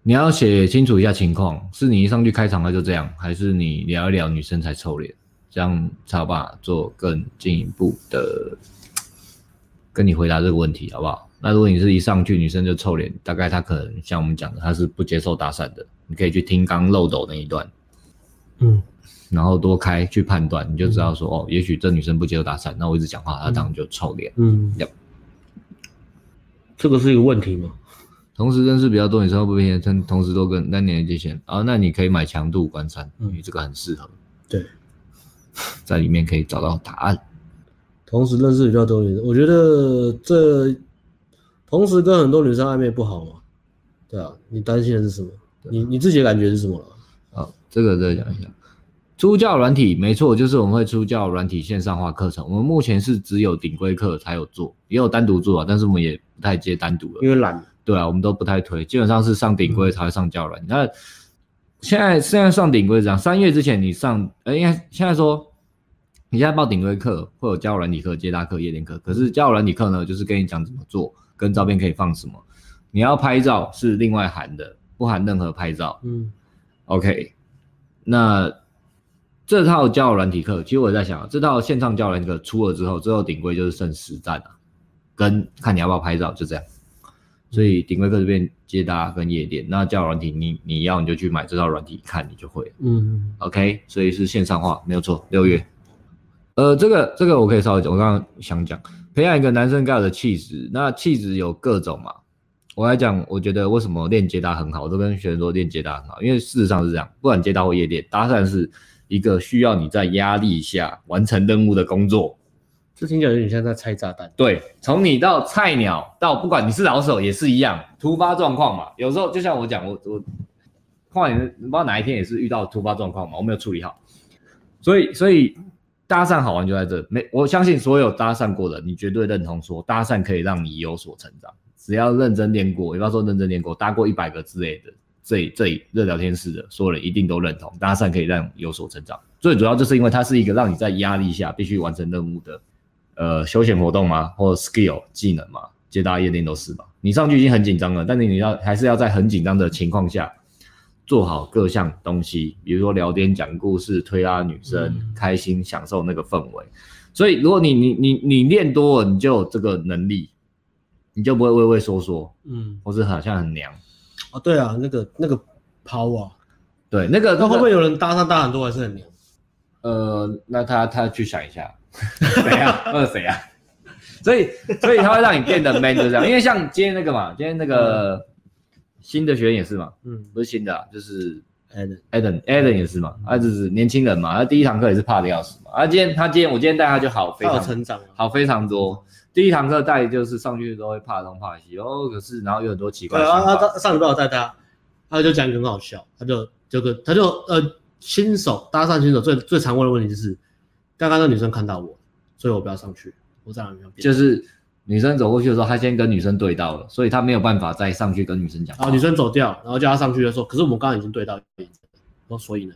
你要写清楚一下情况，是你一上去开场他就这样，还是你聊一聊女生才臭脸？这样才有办法做更进一步的跟你回答这个问题，好不好？那如果你是一上去女生就臭脸，大概她可能像我们讲的，她是不接受搭讪的。你可以去听刚漏斗那一段，嗯，然后多开去判断，你就知道说、嗯、哦，也许这女生不接受搭讪，那我一直讲话，她这样就臭脸。嗯，这个是一个问题吗？同时认识比较多女生会不会偏同同时都跟那年龄界限啊？那你可以买强度关山，因为这个很适合。对，(laughs) 在里面可以找到答案。同时认识比较多女生，我觉得这同时跟很多女生暧昧不好吗？对啊，你担心的是什么？你你自己的感觉是什么了？好，这个再讲一下。出教软体没错，就是我们会出教软体线上化课程。我们目前是只有顶规课才有做，也有单独做啊，但是我们也不太接单独了，因为懒。对啊，我们都不太推，基本上是上顶规才会上教软体。那、嗯、现在现在上顶规这样，三月之前你上，呃，应该现在说，你现在报顶规课会有教软体课、接搭课、夜店课。可是教软体课呢，就是跟你讲怎么做，跟照片可以放什么。你要拍照是另外含的，不含任何拍照。嗯，OK。那这套教软体课，其实我在想，这套线上教软体课出了之后，最后顶规就是剩实战了，跟看你要不要拍照，就这样。所以顶规课这边接搭跟夜店，那教软体你你要你就去买这套软体看，你就会。嗯，OK，所以是线上化，没有错。六月，呃，这个这个我可以稍微讲，我刚刚想讲，培养一个男生该有的气质，那气质有各种嘛。我来讲，我觉得为什么练接搭很好，我都跟学生说练接搭很好，因为事实上是这样，不管接搭或夜店，搭讪是一个需要你在压力下完成任务的工作。这听起来有点像在拆炸弹。对，从你到菜鸟到不管你是老手也是一样，突发状况嘛。有时候就像我讲，我我，换你不知道哪一天也是遇到突发状况嘛，我没有处理好。所以所以搭讪好玩就在这，没我相信所有搭讪过的，你绝对认同说搭讪可以让你有所成长。只要认真练过，也不要说认真练过，搭过一百个之类的，这这热聊天室的所有人一定都认同，搭讪可以让你有所成长。最主要就是因为它是一个让你在压力下必须完成任务的。呃，休闲活动嘛？或者 skill 技能嘛？接搭夜店都是吧。你上去已经很紧张了，但是你要还是要在很紧张的情况下做好各项东西，比如说聊天、讲故事、推拉女生、嗯、开心、享受那个氛围。所以，如果你你你你练多了，你就有这个能力，你就不会畏畏缩缩，嗯，或是好像很娘。哦，对啊，那个那个抛啊，对，那个那会不会有人搭讪搭很多还是很娘？呃，那他他去想一下。(laughs) 谁啊？那是谁啊？(laughs) 所以，所以他会让你变得 man，就这样。因为像今天那个嘛，今天那个新的学员也是嘛，嗯，不是新的，就是 Adam，Adam，Adam 也是嘛，他就是年轻人嘛，他第一堂课也是怕的要死嘛。他今天，他今天，我今天带他就好，非常成长，好非常多。第一堂课带就是上去都会怕东怕西哦，可是然后有很多奇怪。对啊，他上礼拜我带他，他就讲一个很好笑，他就就跟他就呃新手搭讪新手最最常问的问题就是。刚刚那女生看到我，所以我不要上去。我在那边就是女生走过去的时候，他先跟女生对到了，所以他没有办法再上去跟女生讲。然后女生走掉，然后叫他上去的时候，可是我们刚刚已经对到眼睛。说所以呢，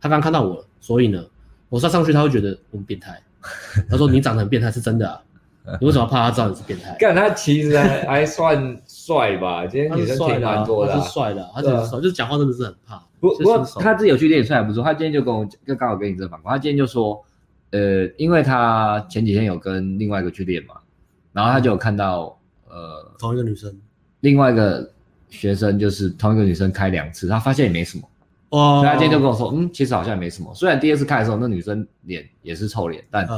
他刚看到我了，所以呢，我再上去，他会觉得我们变态。他说你长得很变态是真的啊，(laughs) 你为什么怕他知道你是变态？但他其实还还算帅吧，今天女生挺蛮多的，是帅的，他是帅，就是讲话真的是很怕。不不过他自己有去练，帅还不错。他今天就跟我就刚好跟你这反馈，他今天就说。呃，因为他前几天有跟另外一个去练嘛，然后他就有看到呃同一个女生，另外一个学生就是同一个女生开两次，他发现也没什么，哦，所以他今天就跟我说，嗯，其实好像也没什么，虽然第二次开的时候那女生脸也是臭脸，但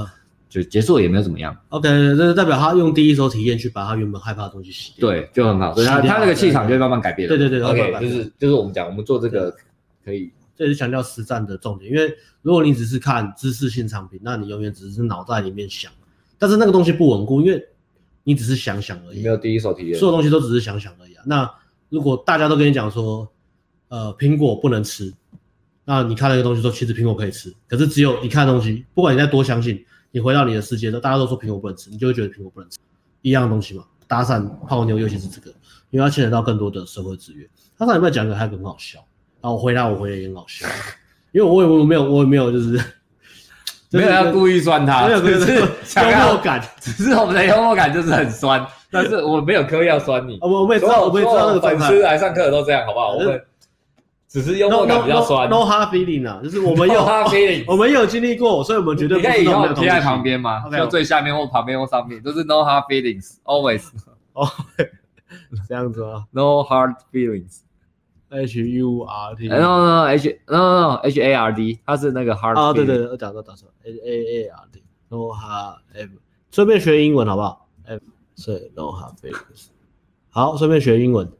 就结束了也没有怎么样。OK，这代表他用第一手体验去把他原本害怕的东西洗掉，对，就很好，所以他他那个气场就会慢慢改变。对对对，OK，就是就是我们讲，我们做这个可以。这也是强调实战的重点，因为如果你只是看知识性产品，那你永远只是脑袋里面想，但是那个东西不稳固，因为你只是想想而已，没有第一手体验，所有东西都只是想想而已啊。那如果大家都跟你讲说，呃，苹果不能吃，那你看那个东西说其实苹果可以吃，可是只有你看的东西，不管你再多相信，你回到你的世界，大家都说苹果不能吃，你就会觉得苹果不能吃，一样的东西嘛。搭讪泡妞尤其是这个，因为它牵扯到更多的社会资源。他上礼拜讲一个还很好笑。然后我回答，我回的也很好笑，因为我也我没有我也没有就是没有要故意酸他，没有，只是幽默感，(laughs) 只是我们的幽默感就是很酸，但是我们没有刻意要酸你。我们也知道，我们也知道那个粉丝来上课都这样，好不好？我们只是幽默感比较酸。No hard feeling 啊，就是我们有 (laughs) hard feeling，(laughs) 我们有经历过，所以我们绝对不可以以后贴在旁边吗？就最下面或旁边或上面就是 no hard feelings，always。哦，这样子啊，no hard feelings。H U R T，然后呢？H no no no H A R D，它是那个 hard。啊，对对对，我讲错讲错，H A A R D，no hard F，顺便学英文好不好？F，对，no hard feelings。好，顺便学英文。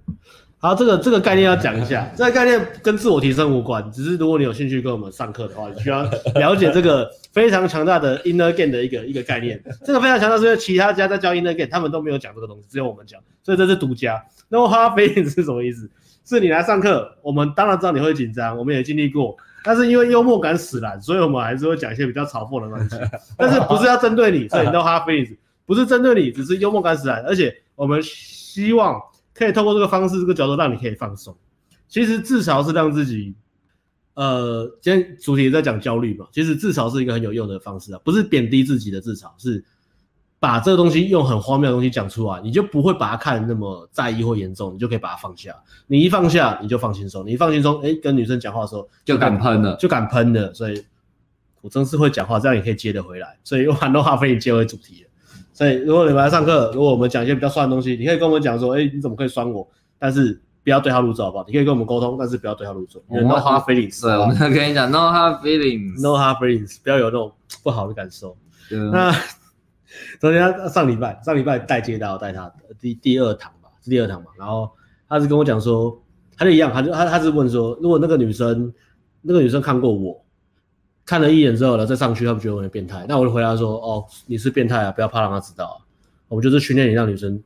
好，这个这个概念要讲一下，(laughs) 这个概念跟自我提升无关，只是如果你有兴趣跟我们上课的话，你需要了解这个非常强大的 inner game 的一个一个概念。这个非常强大，是因为其他家在教 inner game，他们都没有讲这个东西，只有我们讲，所以这是独家。no hard feelings 是什么意思？是你来上课，我们当然知道你会紧张，我们也经历过，但是因为幽默感使然，所以我们还是会讲一些比较嘲讽的东西。(laughs) 但是不是要针对你，所以 no hard feelings，不是针对你，只是幽默感使然，而且我们希望可以透过这个方式、这个角度，让你可以放松。其实自嘲是让自己，呃，今天主题也在讲焦虑嘛，其实自嘲是一个很有用的方式啊，不是贬低自己的自嘲，是。把这个东西用很荒谬的东西讲出来，你就不会把它看那么在意或严重，你就可以把它放下。你一放下，你就放轻松。你一放轻松，哎，跟女生讲话的时候就敢喷了，就敢喷了。所以，我真是会讲话，这样也可以接得回来。所以用很多话费接回主题了。所以，如果你们来上课，如果我们讲一些比较酸的东西，你可以跟我们讲说，哎，你怎么可以酸我？但是不要对号入座，好不好？你可以跟我们沟通，但是不要对号入座。No hard feelings。对，我们跟你讲，No hard feelings，No hard feelings，不要有那种不好的感受。那。昨天他上礼拜上礼拜带接到带他的第第二堂吧，是第二堂嘛。然后他是跟我讲说，他就一样，他就他他是问说，如果那个女生那个女生看过我，看了一眼之后呢，再上去，他不觉得我很变态？那我就回答说，哦，你是变态啊，不要怕让他知道。我们就是训练你，让女生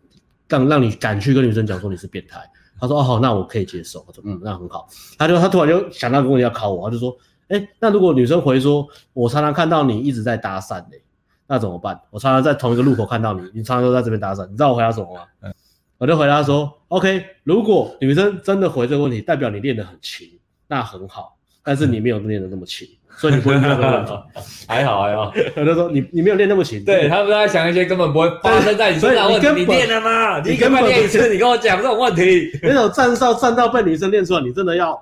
让让你敢去跟女生讲说你是变态。他说，哦好，那我可以接受。我说，嗯，那很好。他就他突然就想到跟我要考我，他就说，哎，那如果女生回说，我常常看到你一直在搭讪嘞。那怎么办？我常常在同一个路口看到你，你常常都在这边打伞，你知道我回答什么吗？嗯，我就回答说，OK，如果女生真的回这个问题，代表你练得很勤，那很好，但是你没有练得那么勤，所以你不会遇到这个问题。(laughs) 还好还好，我就说你你没有练那么勤，对他们在想一些根本不会发生在你身上的问题。你练了吗？你根本练一次，你跟我讲这种问题，(laughs) 那种站哨站到被女生练出来，你真的要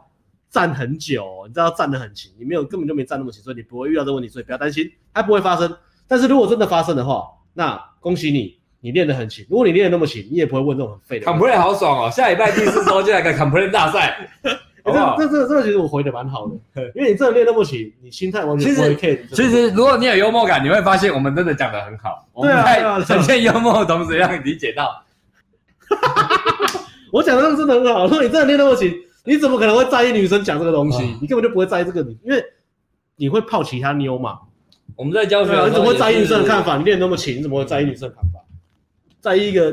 站很久，你知道站得很勤，你没有根本就没站那么勤，所以你不会遇到这个问题，所以不要担心，它不会发生。但是如果真的发生的话，那恭喜你，你练得很勤。如果你练得那么勤，你也不会问这种很废的。Complain 好爽哦！下礼拜第四周就来个 Complain 大赛？(laughs) 这这这个其实我回的蛮好的，(laughs) 因为你真的练那么勤，你心态完全不会 care。其实如果你有幽默感，你会发现我们真的讲得很好。(laughs) 对啊，呈现幽默的同时让你理解到，我讲的真的很好。如果你真的练那么勤，你怎么可能会在意女生讲这个东西？你根本就不会在意这个，你因为你会泡其他妞嘛。我们在教学，你怎么会在意女生的看法？你练那么勤，你怎么会在意女生的看法？在意一个，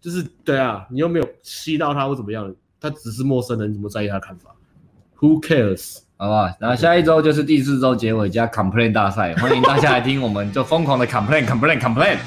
就是对啊，你又没有吸到他或怎么样，他只是陌生人，你怎么在意他的看法？Who cares？好不好？然后下一周就是第四周结尾加 complain 大赛，欢迎大家来听，我们就疯狂的 complain，complain，complain。